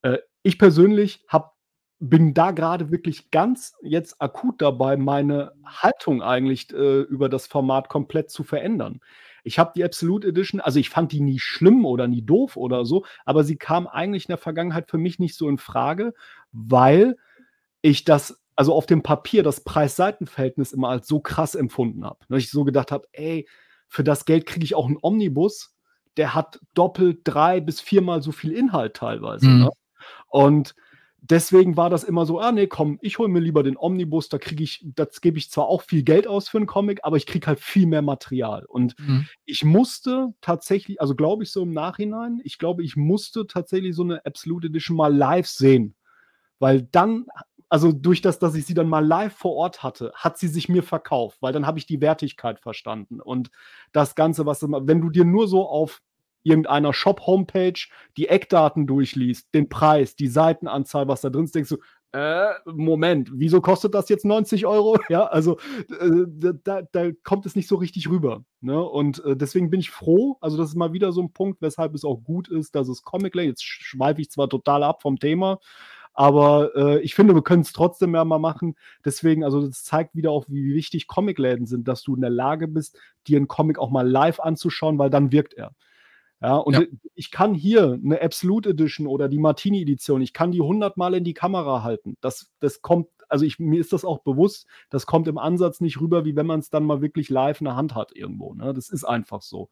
Äh, ich persönlich habe bin da grade wirklich ganz jetzt akut dabei, meine Haltung eigentlich, äh, über das Format komplett zu verändern. Ich habe die Absolute Edition also ich fand die nie schlimm oder nie doof oder so, aber sie kam eigentlich in der Vergangenheit für mich nicht so infrage, weil ich das also auf dem Papier das Preis-Seiten-Verhältnis immer als so krass empfunden habe, ne? Ich so gedacht habe: „Ey, für das Geld kriege ich auch 'n Omnibus, der hat doppelt, 3 bis viermal so viel Inhalt teilweise“, Mhm. ne? Und deswegen war das immer so: „Ah, ne, komm, ich hole mir lieber den Omnibus, da kriege ich das gebe ich zwar auch viel Geld aus für 'n Comic, aber ich kriege halt viel mehr Material.“ Und Mhm. ich musste tatsächlich also glaube ich so im Nachhinein ich glaube, ich musste tatsächlich so 'ne Absolute Edition mal live sehen, weil dann also durch das, dass ich sie dann mal live vor Ort hatte, hat sie sich mir verkauft, weil dann habe ich die Wertigkeit verstanden. Und das Ganze, was wenn du dir nur so auf irgendeiner Shop-Homepage die Eckdaten durchliest, den Preis, die Seitenanzahl, was da drin ist, denkst du: „Äh, Moment, wieso kostet das jetzt 90 €?“ Ja, also, äh, da da kommt es nicht so richtig rüber, ne? Und, äh, deswegen bin ich froh also das ist mal wieder so 'n Punkt, weshalb es auch gut ist, dass es Comic La jetzt sch schweife ich zwar total ab vom Thema, aber, äh, ich finde, wir können's trotzdem ja mal machen. Deswegen also das zeigt wieder auch, wie wichtig Comicläden sind, dass du in der Lage bist, dir 'n Comic auch mal live anzuschauen, weil dann wirkt er. Ja, und Ja. ich kann hier 'ne Absolute Edition oder die Martini-Edition ich kann die hundertmal in die Kamera halten. Das das kommt also ich mir ist das auch bewusst, das kommt im Ansatz nicht rüber, wie wenn man's dann mal wirklich live in der Hand hat irgendwo, ne? Das ist einfach so.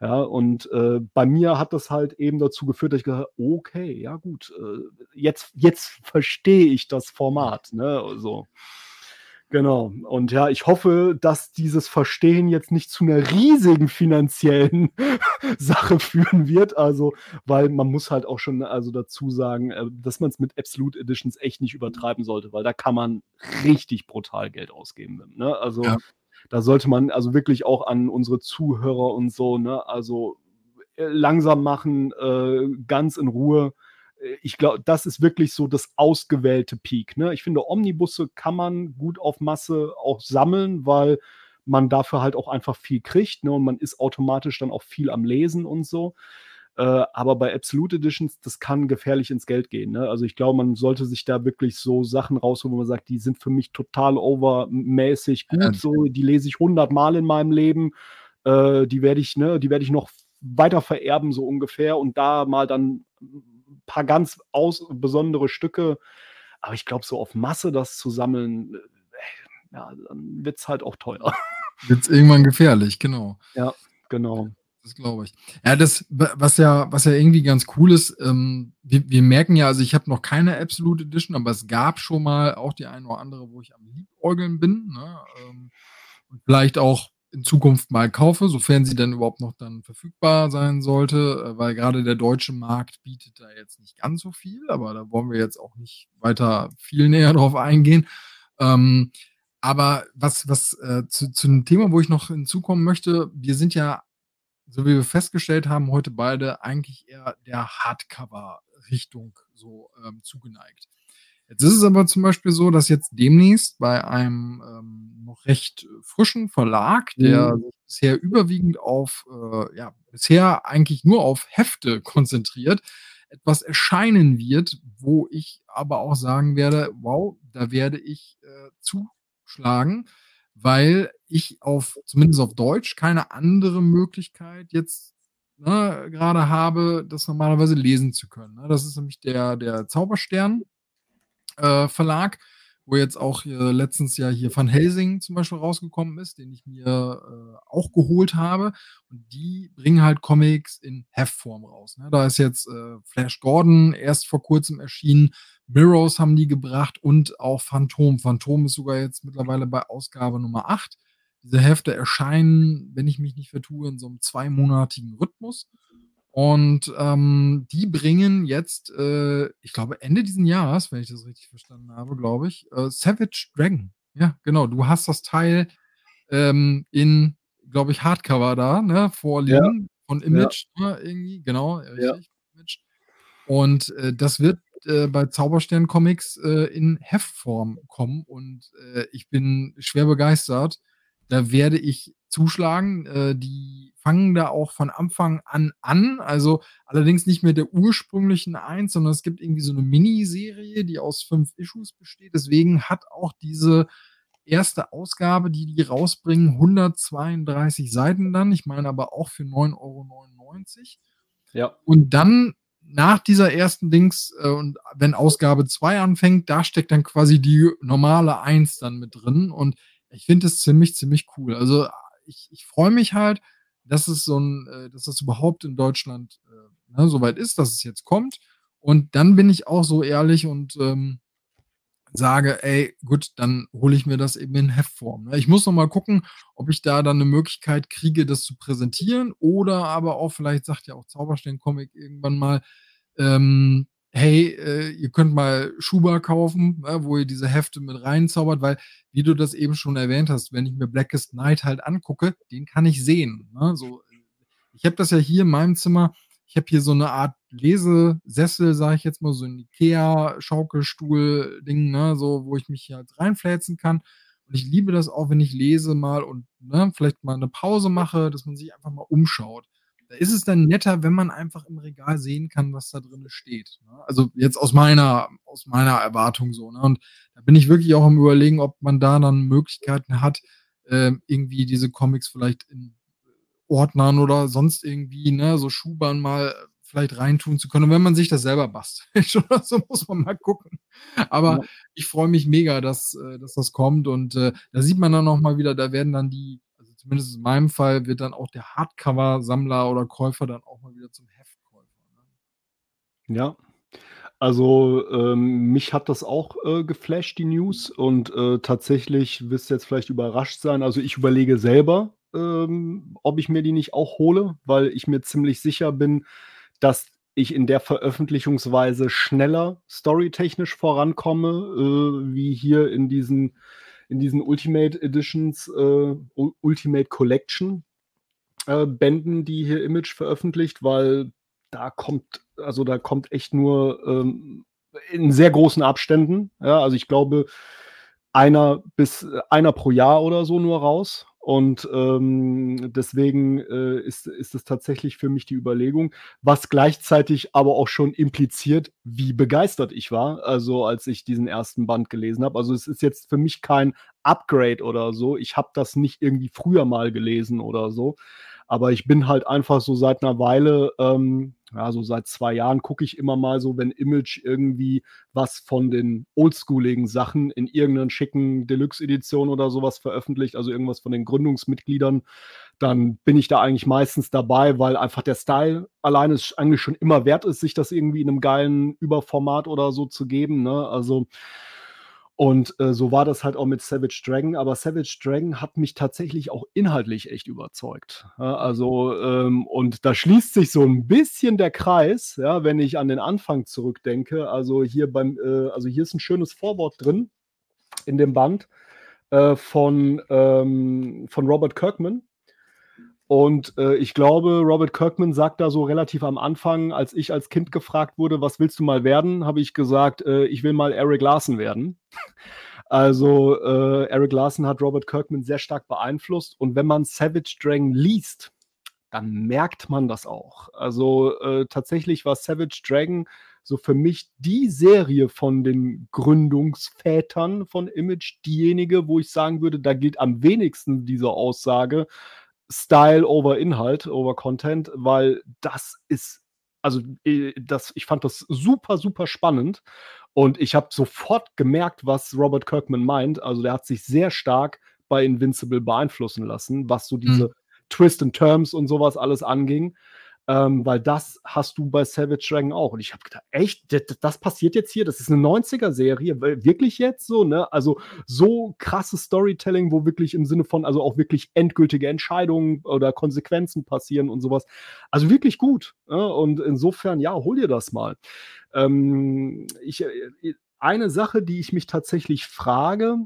Ja, und äh, bei mir hat das halt eben dazu geführt, dass ich gesagt habe, okay, ja gut, äh, jetzt, jetzt verstehe ich das Format. Ne? So. Genau. Und ja, ich hoffe, dass dieses Verstehen jetzt nicht zu einer riesigen finanziellen Sache führen wird. Also, weil man muss halt auch schon also dazu sagen, äh, dass man es mit Absolute Editions echt nicht übertreiben sollte, weil da kann man richtig brutal Geld ausgeben. Ne? Also, ja. Da sollte man also wirklich auch an unsere Zuhörer und so, ne, also äh, langsam machen, äh, ganz in Ruhe äh, ich glaube, das ist wirklich so das ausgewählte Peak. Ne? Ich finde, Omnibusse kann man gut auf Masse auch sammeln, weil man dafür halt auch einfach viel kriegt ne? und man ist automatisch dann auch viel am Lesen und so. Äh, aber bei Absolute Editions, das kann gefährlich ins Geld gehen. Ne? Also ich glaube, man sollte sich da wirklich so Sachen rausholen, wo man sagt, die sind für mich total overmäßig gut. Ja. So, die lese ich hundertmal in meinem Leben. Äh, die werde ich, ne, die werde ich noch weiter vererben, so ungefähr. Und da mal dann paar ganz aus besondere Stücke. Aber ich glaube, so auf Masse das zu sammeln, äh, ja, dann wird es halt auch teuer. Wird es irgendwann gefährlich, genau. Ja, genau. Das glaube ich. Ja, das, was ja, was ja irgendwie ganz cool ist, ähm, wir, wir, merken ja, also ich habe noch keine Absolute Edition, aber es gab schon mal auch die eine oder andere, wo ich am Liebäugeln bin. Ne? Ähm, und vielleicht auch in Zukunft mal kaufe, sofern sie dann überhaupt noch dann verfügbar sein sollte, äh, weil gerade der deutsche Markt bietet da jetzt nicht ganz so viel, aber da wollen wir jetzt auch nicht weiter viel näher drauf eingehen. Ähm, aber was, was äh, zu, zu einem Thema, wo ich noch hinzukommen möchte, wir sind ja, so wie wir festgestellt haben, heute beide eigentlich eher der Hardcover-Richtung so ähm, zugeneigt. Jetzt ist es aber zum Beispiel so, dass jetzt demnächst bei einem ähm, noch recht frischen Verlag, der mhm. sich bisher überwiegend auf, äh, ja, bisher eigentlich nur auf Hefte konzentriert, etwas erscheinen wird, wo ich aber auch sagen werde, wow, da werde ich äh, zuschlagen, weil ich auf, zumindest auf Deutsch, keine andere Möglichkeit jetzt ne, gerade habe, das normalerweise lesen zu können. Ne? Das ist nämlich der, der Zauberstern äh, Verlag, wo jetzt auch äh, letztens ja hier Van Helsing zum Beispiel rausgekommen ist, den ich mir äh, auch geholt habe. Und die bringen halt Comics in Heftform raus. Ne? Da ist jetzt äh, Flash Gordon erst vor kurzem erschienen. Mirrors haben die gebracht und auch Phantom. Phantom ist sogar jetzt mittlerweile bei Ausgabe Nummer 8. Diese Hefte erscheinen, wenn ich mich nicht vertue, in so einem zweimonatigen Rhythmus. Und ähm, die bringen jetzt, äh, ich glaube, Ende diesen Jahres, wenn ich das richtig verstanden habe, glaube ich, äh, Savage Dragon. Ja, genau. Du hast das Teil ähm, in, glaube ich, Hardcover da, ne, vorliegen ja. von Image, ja. ne, irgendwie, genau, richtig. Ja. Und äh, das wird äh, bei Zauberstern Comics äh, in Heftform kommen und äh, ich bin schwer begeistert. Da werde ich zuschlagen. Äh, die fangen da auch von Anfang an an. Also allerdings nicht mit der ursprünglichen Eins, sondern es gibt irgendwie so eine Miniserie, die aus fünf Issues besteht. Deswegen hat auch diese erste Ausgabe, die die rausbringen, 132 Seiten dann. Ich meine aber auch für 9,99 Euro. Ja. Und dann nach dieser ersten Dings, äh, und wenn Ausgabe 2 anfängt, da steckt dann quasi die normale 1 dann mit drin. Und ich finde es ziemlich, ziemlich cool. Also ich, ich freue mich halt, dass es so ein, äh, dass das überhaupt in Deutschland äh, ne, so weit ist, dass es jetzt kommt. Und dann bin ich auch so ehrlich und ähm, sage, ey, gut, dann hole ich mir das eben in Heftform. Ne? Ich muss noch mal gucken, ob ich da dann eine Möglichkeit kriege, das zu präsentieren oder aber auch, vielleicht sagt ja auch Zauberstein Comic irgendwann mal, ähm, hey, äh, ihr könnt mal Schuber kaufen, äh, wo ihr diese Hefte mit reinzaubert, weil, wie du das eben schon erwähnt hast, wenn ich mir Blackest Night halt angucke, den kann ich sehen. Ne? So, ich habe das ja hier in meinem Zimmer, ich habe hier so eine Art Lesesessel, sage ich jetzt mal, so ein Ikea-Schaukelstuhl-Ding, ne? so, wo ich mich halt reinfläzen kann. Und ich liebe das auch, wenn ich lese mal und ne, vielleicht mal eine Pause mache, dass man sich einfach mal umschaut. Da ist es dann netter, wenn man einfach im Regal sehen kann, was da drin steht. Ne? Also jetzt aus meiner, aus meiner Erwartung so. Ne? Und da bin ich wirklich auch am überlegen, ob man da dann Möglichkeiten hat, äh, irgendwie diese Comics vielleicht in Ordnern oder sonst irgendwie, ne, so Schubern mal vielleicht reintun zu können. Und wenn man sich das selber bastelt oder so, muss man mal gucken. Aber ja. ich freue mich mega, dass, äh, dass das kommt. Und äh, da sieht man dann auch mal wieder, da werden dann die zumindest in meinem Fall, wird dann auch der Hardcover-Sammler oder Käufer dann auch mal wieder zum Heftkäufer. Ne? Ja. Also ähm, mich hat das auch äh, geflasht, die News. Und äh, tatsächlich wirst du jetzt vielleicht überrascht sein. Also ich überlege selber, ähm, ob ich mir die nicht auch hole, weil ich mir ziemlich sicher bin, dass ich in der Veröffentlichungsweise schneller storytechnisch vorankomme, äh, wie hier in diesen, in diesen Ultimate Editions, äh, Ultimate Collection äh, Bänden, die hier Image veröffentlicht, weil da kommt, also da kommt echt nur ähm, in sehr großen Abständen. Ja, also ich glaube, einer bis einer pro Jahr oder so nur raus. Und ähm, deswegen äh, ist, ist es tatsächlich für mich die Überlegung, was gleichzeitig aber auch schon impliziert, wie begeistert ich war, also als ich diesen ersten Band gelesen habe. Also es ist jetzt für mich kein Upgrade oder so. Ich habe das nicht irgendwie früher mal gelesen oder so. Aber ich bin halt einfach so seit einer Weile, ähm, ja, so seit zwei Jahren gucke ich immer mal so, wenn Image irgendwie was von den oldschooligen Sachen in irgendeiner schicken Deluxe-Edition oder sowas veröffentlicht, also irgendwas von den Gründungsmitgliedern, dann bin ich da eigentlich meistens dabei, weil einfach der Style alleine ist eigentlich schon immer wert ist, sich das irgendwie in einem geilen Überformat oder so zu geben. Ne? Also und äh, so war das halt auch mit Savage Dragon. Aber Savage Dragon hat mich tatsächlich auch inhaltlich echt überzeugt. Ja, also, ähm, und da schließt sich so ein bisschen der Kreis, ja, wenn ich an den Anfang zurückdenke. Also hier beim, äh, also hier ist ein schönes Vorwort drin in dem Band äh, von, ähm, von Robert Kirkman. Und äh, ich glaube, Robert Kirkman sagt da so relativ am Anfang, als ich als Kind gefragt wurde, was willst du mal werden, habe ich gesagt, äh, ich will mal Eric Larson werden. also äh, Eric Larson hat Robert Kirkman sehr stark beeinflusst. Und wenn man Savage Dragon liest, dann merkt man das auch. Also äh, tatsächlich war Savage Dragon so für mich die Serie von den Gründungsvätern von Image, diejenige, wo ich sagen würde, da gilt am wenigsten diese Aussage, Style over Inhalt, over Content, weil das ist, also äh, das, ich fand das super, super spannend und ich habe sofort gemerkt, was Robert Kirkman meint. Also der hat sich sehr stark bei Invincible beeinflussen lassen, was so diese mhm. Twist and Terms und sowas alles anging. Ähm, weil das hast du bei Savage Dragon auch. Und ich habe gedacht, echt, das, das, passiert jetzt hier? Das ist eine 90er-Serie, wirklich jetzt so, ne? Also so krasses Storytelling, wo wirklich im Sinne von, also auch wirklich endgültige Entscheidungen oder Konsequenzen passieren und sowas. Also wirklich gut. Ne? Und insofern, ja, hol dir das mal. Ähm, ich, äh, eine Sache, die ich mich tatsächlich frage,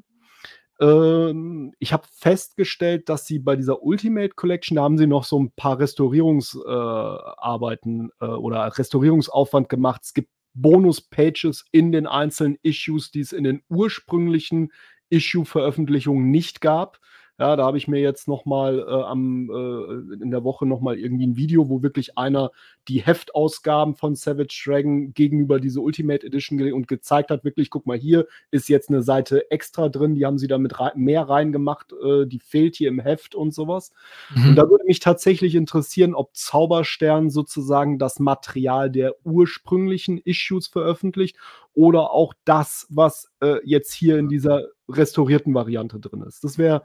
ähm, ich habe festgestellt, dass sie bei dieser Ultimate Collection, da haben sie noch so ein paar Restaurierungsarbeiten äh, äh, oder Restaurierungsaufwand gemacht. Es gibt Bonus-Pages in den einzelnen Issues, die es in den ursprünglichen Issue-Veröffentlichungen nicht gab. Ja, da habe ich mir jetzt noch mal äh, am, äh, in der Woche noch mal irgendwie ein Video, wo wirklich einer die Heftausgaben von Savage Dragon gegenüber diese Ultimate Edition ge und gezeigt hat, wirklich, guck mal, hier ist jetzt eine Seite extra drin, die haben sie da mit rei mehr reingemacht, äh, die fehlt hier im Heft und sowas. Mhm. Und da würde mich tatsächlich interessieren, ob Zauberstern sozusagen das Material der ursprünglichen Issues veröffentlicht oder auch das, was äh, jetzt hier in dieser restaurierten Variante drin ist. Das wäre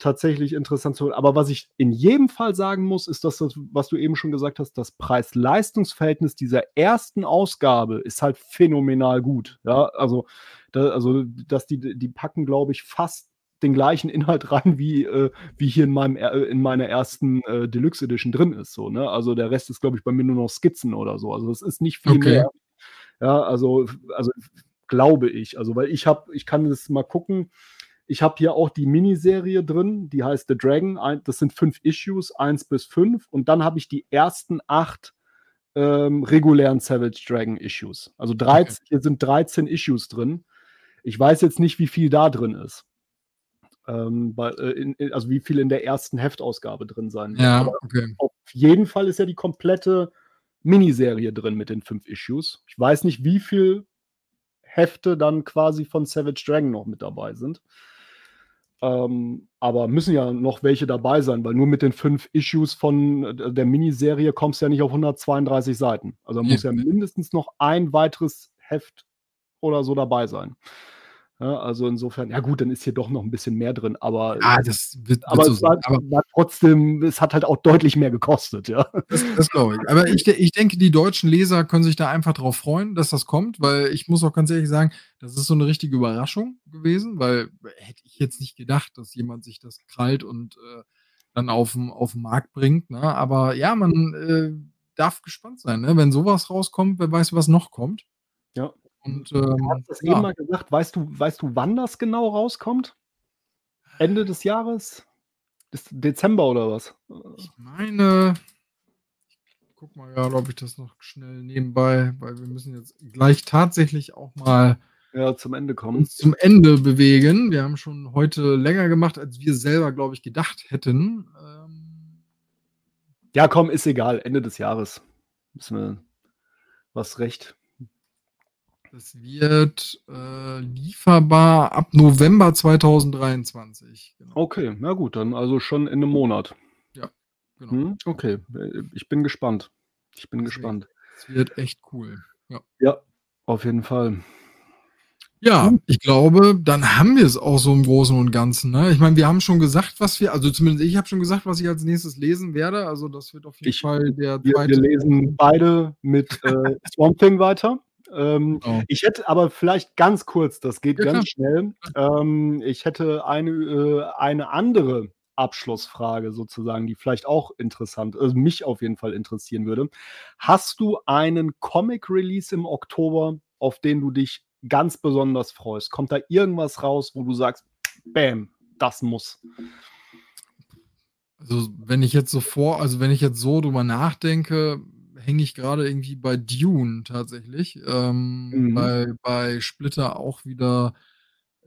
tatsächlich interessant zu. Aber was ich in jedem Fall sagen muss, ist, dass das, was du eben schon gesagt hast, das Preis-Leistungs-Verhältnis dieser ersten Ausgabe ist halt phänomenal gut. Ja, also, da, also dass die, die packen, glaube ich, fast den gleichen Inhalt rein, wie, äh, wie hier in, meinem, äh, in meiner ersten äh, Deluxe Edition drin ist. So, ne? Also der Rest ist, glaube ich, bei mir nur noch Skizzen oder so. Also das ist nicht viel okay. mehr. Ja, also, also glaube ich. Also, weil ich habe, ich kann das mal gucken. Ich habe hier auch die Miniserie drin, die heißt The Dragon. Das sind fünf Issues, eins bis fünf. Und dann habe ich die ersten acht ähm, regulären Savage Dragon Issues. Also 13, okay. hier sind 13 Issues drin. Ich weiß jetzt nicht, wie viel da drin ist. Ähm, bei, äh, in, also wie viel in der ersten Heftausgabe drin sein wird. Ja, okay. Auf jeden Fall ist ja die komplette Miniserie drin mit den fünf Issues. Ich weiß nicht, wie viel Hefte dann quasi von Savage Dragon noch mit dabei sind. Ähm, aber müssen ja noch welche dabei sein, weil nur mit den fünf Issues von äh, der Miniserie kommst du ja nicht auf 132 Seiten. Also muss ja mindestens noch ein weiteres Heft oder so dabei sein. Ja, also insofern, ja gut, dann ist hier doch noch ein bisschen mehr drin, aber, Ah, das wird, aber, wird so es war. Aber war trotzdem, es hat halt auch deutlich mehr gekostet, ja. das, das glaube ich. Aber ich, ich denke, die deutschen Leser können sich da einfach drauf freuen, dass das kommt, weil ich muss auch ganz ehrlich sagen, das ist so eine richtige Überraschung gewesen, weil hätte ich jetzt nicht gedacht, dass jemand sich das krallt und äh, dann auf den auf den Markt bringt. Ne? Aber ja, man äh, darf gespannt sein, ne? wenn sowas rauskommt, wer weiß, was noch kommt. Und Du ähm, hast das eben ja. mal gesagt, weißt du, weißt du, wann das genau rauskommt? Ende des Jahres? Ist Dezember oder was? Ich meine, ich guck mal gerade, ob ich das noch schnell nebenbei, weil wir müssen jetzt gleich tatsächlich auch mal Ja, zum Ende kommen. zum Ende bewegen. Wir haben schon heute länger gemacht, als wir selber, glaube ich, gedacht hätten. Ähm, Ja, komm, ist egal. Ende des Jahres. Müssen wir was recht. Das wird äh, lieferbar ab November 2023. Genau. Okay, na gut, dann also schon in einem Monat. genau. Hm? Okay, ich bin gespannt. Ich bin Deswegen. gespannt. Das wird echt cool. Ja. Ja, auf jeden Fall. Ja, ich glaube, dann haben wir es auch so im Großen und Ganzen. Ne? Ich meine, wir haben schon gesagt, was wir, also zumindest ich habe schon gesagt, was ich als nächstes lesen werde. Also das wird auf jeden Ich- Fall der Wir, zweite. wir lesen beide mit äh, Swamp Thing weiter. Ähm, Genau. Ich hätte aber vielleicht ganz kurz, das geht Ja, ganz schnell. Ähm, ich hätte eine, äh, eine andere Abschlussfrage sozusagen, die vielleicht auch interessant, also mich auf jeden Fall interessieren würde. Hast du einen Comic-Release im Oktober, auf den du dich ganz besonders freust? Kommt da irgendwas raus, wo du sagst, bam, das muss? Also wenn ich jetzt so vor, also wenn ich jetzt so drüber nachdenke, hänge ich gerade irgendwie bei Dune tatsächlich. Ähm, Mhm. bei, bei Splitter auch wieder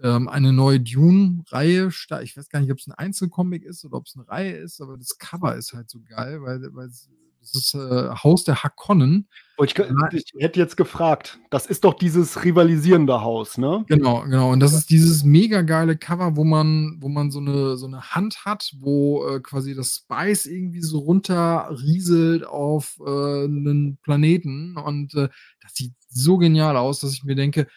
ähm, eine neue Dune-Reihe. Ich weiß gar nicht, ob es ein Einzelcomic ist oder ob es eine Reihe ist, aber das Cover ist halt so geil, weil, weil es, das ist äh, Haus der Hakonnen. Ich, ich hätte jetzt gefragt, das ist doch dieses rivalisierende Haus, ne? Genau, genau. Und das ist dieses mega geile Cover, wo man, wo man so eine, so eine Hand hat, wo äh, quasi das Spice irgendwie so runterrieselt auf äh, einen Planeten. Und äh, das sieht so genial aus, dass ich mir denke,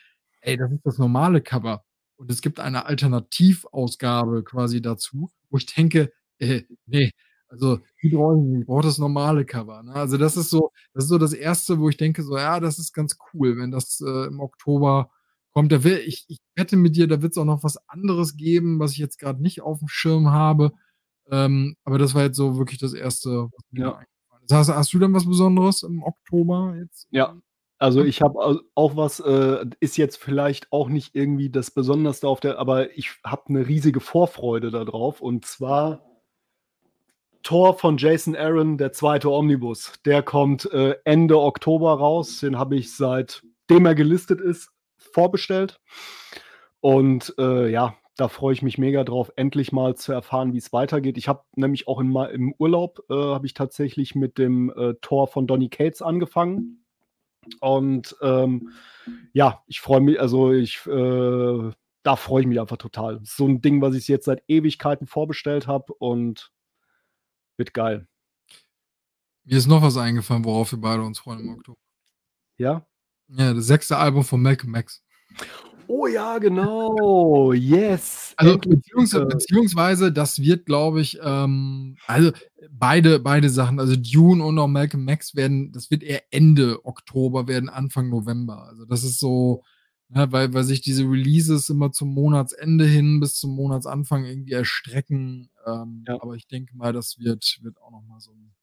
ey, das ist das normale Cover. Und es gibt eine Alternativausgabe quasi dazu, wo ich denke, äh, nee, also die brauche ich nicht, ich brauche das normale Cover. Ne? Also das ist so, das ist so das erste, wo ich denke, so, ja, das ist ganz cool, wenn das äh, im Oktober kommt. Da will, ich, ich wette mit dir, da wird es auch noch was anderes geben, was ich jetzt gerade nicht auf dem Schirm habe. Ähm, aber das war jetzt so wirklich das erste, was mir Ja. da eingefallen ist. Hast, hast du denn was Besonderes im Oktober jetzt? Ja. Also ich habe auch was, äh, ist jetzt vielleicht auch nicht irgendwie das Besonderste auf der, aber ich habe eine riesige Vorfreude darauf und zwar Tor von Jason Aaron, der zweite Omnibus. Der kommt äh, Ende Oktober raus. Den habe ich seitdem er gelistet ist vorbestellt und äh, ja, da freue ich mich mega drauf, endlich mal zu erfahren, wie es weitergeht. Ich habe nämlich auch in, im Urlaub äh, habe ich tatsächlich mit dem äh, Tor von Donny Cates angefangen. Und ähm, ja, ich freue mich, also ich, äh, da freue ich mich einfach total. So ein Ding, was ich jetzt seit Ewigkeiten vorbestellt habe und wird geil. Mir ist noch was eingefallen, worauf wir beide uns freuen im Oktober. Ja? Ja, das sechste Album von Malcolm X. Oh ja, genau. Yes. Also Endlich, beziehungsweise, beziehungsweise das wird, glaube ich, ähm, also beide, beide Sachen, also Dune und auch Malcolm X werden, das wird eher Ende Oktober, werden Anfang November. Also das ist so, ne, weil, weil sich diese Releases immer zum Monatsende hin bis zum Monatsanfang irgendwie erstrecken. Ähm, Ja. Aber ich denke mal, das wird, wird auch nochmal so ein,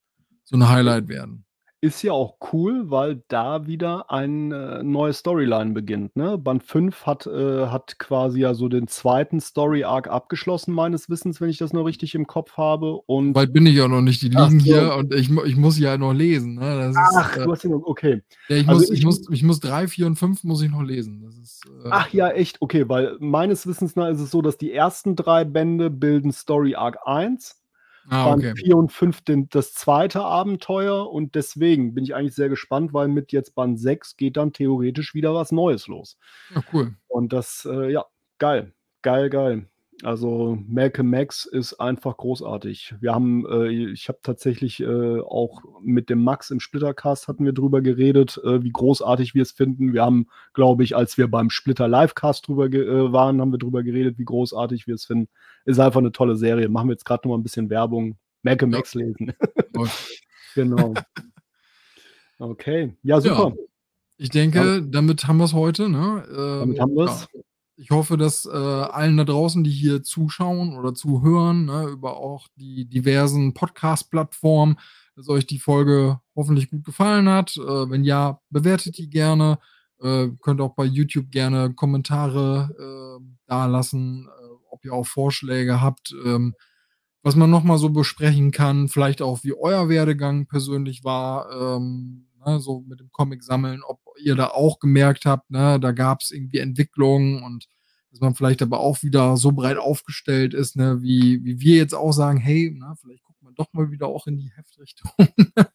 so ein Highlight werden. Ist ja auch cool, weil da wieder eine äh, neue Storyline beginnt. Ne? Band 5 hat, äh, hat quasi ja so den zweiten Story-Arc abgeschlossen, meines Wissens, wenn ich das noch richtig im Kopf habe. Und Weit bin ich auch noch nicht. Die Ach liegen so. hier und ich, ich muss sie halt noch lesen. Ne? Das ist, ach, äh, du hast ihn noch, okay. Ja, ich, Also muss, ich- ich, muss, ich muss drei, vier und fünf muss ich noch lesen. Das ist, äh, Ach ja, echt, okay, weil meines Wissens nach ist es so, dass die ersten drei Bände bilden Story Arc 1, ah, Band okay. 4 und 5 den, das zweite Abenteuer und deswegen bin ich eigentlich sehr gespannt, weil mit jetzt Band 6 geht dann theoretisch wieder was Neues los. Ja, cool. Und das, äh, ja, geil, geil, geil. Also, Malcolm Max ist einfach großartig. Wir haben äh, ich habe tatsächlich, äh, auch mit dem Max im Splittercast hatten wir drüber geredet, äh, wie großartig wir es finden. Wir haben, glaube ich, als wir beim Splitter Livecast drüber ge äh, waren, haben wir drüber geredet, wie großartig wir es finden. Ist einfach 'ne tolle Serie. Machen wir jetzt grad noch mal 'n bisschen Werbung. Malcolm Ja. Max lesen. Genau. Okay, ja super. Ja. Ich denke, damit haben wir's heute, ne? Damit Ähm, haben ja. Ich hoffe, dass, äh, allen da draußen, die hier zuschauen oder zuhören, ne, über auch die diversen Podcast-Plattformen, dass euch die Folge hoffentlich gut gefallen hat. Äh, wenn ja, bewertet die gerne. Äh, könnt auch bei YouTube gerne Kommentare, ähm, dalassen, äh, ob ihr auch Vorschläge habt, ähm, was man noch mal so besprechen kann. Vielleicht auch, wie euer Werdegang persönlich war, ähm, ne, so mit dem Comic sammeln, ob ihr da auch gemerkt habt, ne, da gab's irgendwie Entwicklungen und dass man vielleicht aber auch wieder so breit aufgestellt ist, ne, wie wie wir jetzt auch sagen: „Hey, ne, vielleicht guckt man doch mal wieder auch in die Heftrichtung.“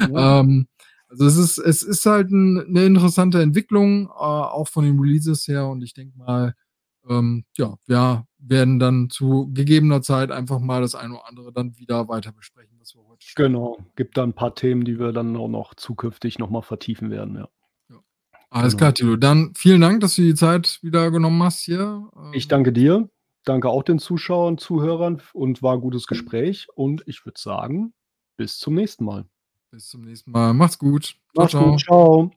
Ja. Ähm, also, es ist es ist halt 'n 'ne interessante Entwicklung, äh, auch von den Releases her und ich denke mal, ähm, ja, wir werden dann zu gegebener Zeit einfach mal das eine oder andere dann wieder weiter besprechen, was wir Genau. Gibt da 'n paar Themen, die wir dann auch noch zukünftig noch mal vertiefen werden, ja. Alles Genau. klar, Thilo. Dann vielen Dank, dass du die Zeit wieder genommen hast hier. Ich Ähm danke dir. Danke auch den Zuschauern, Zuhörern und war 'n gutes Gespräch und ich würde sagen, bis zum nächsten Mal. Bis zum nächsten Mal. Macht's gut. Tschau, Mach's gut. tschau. Tschau.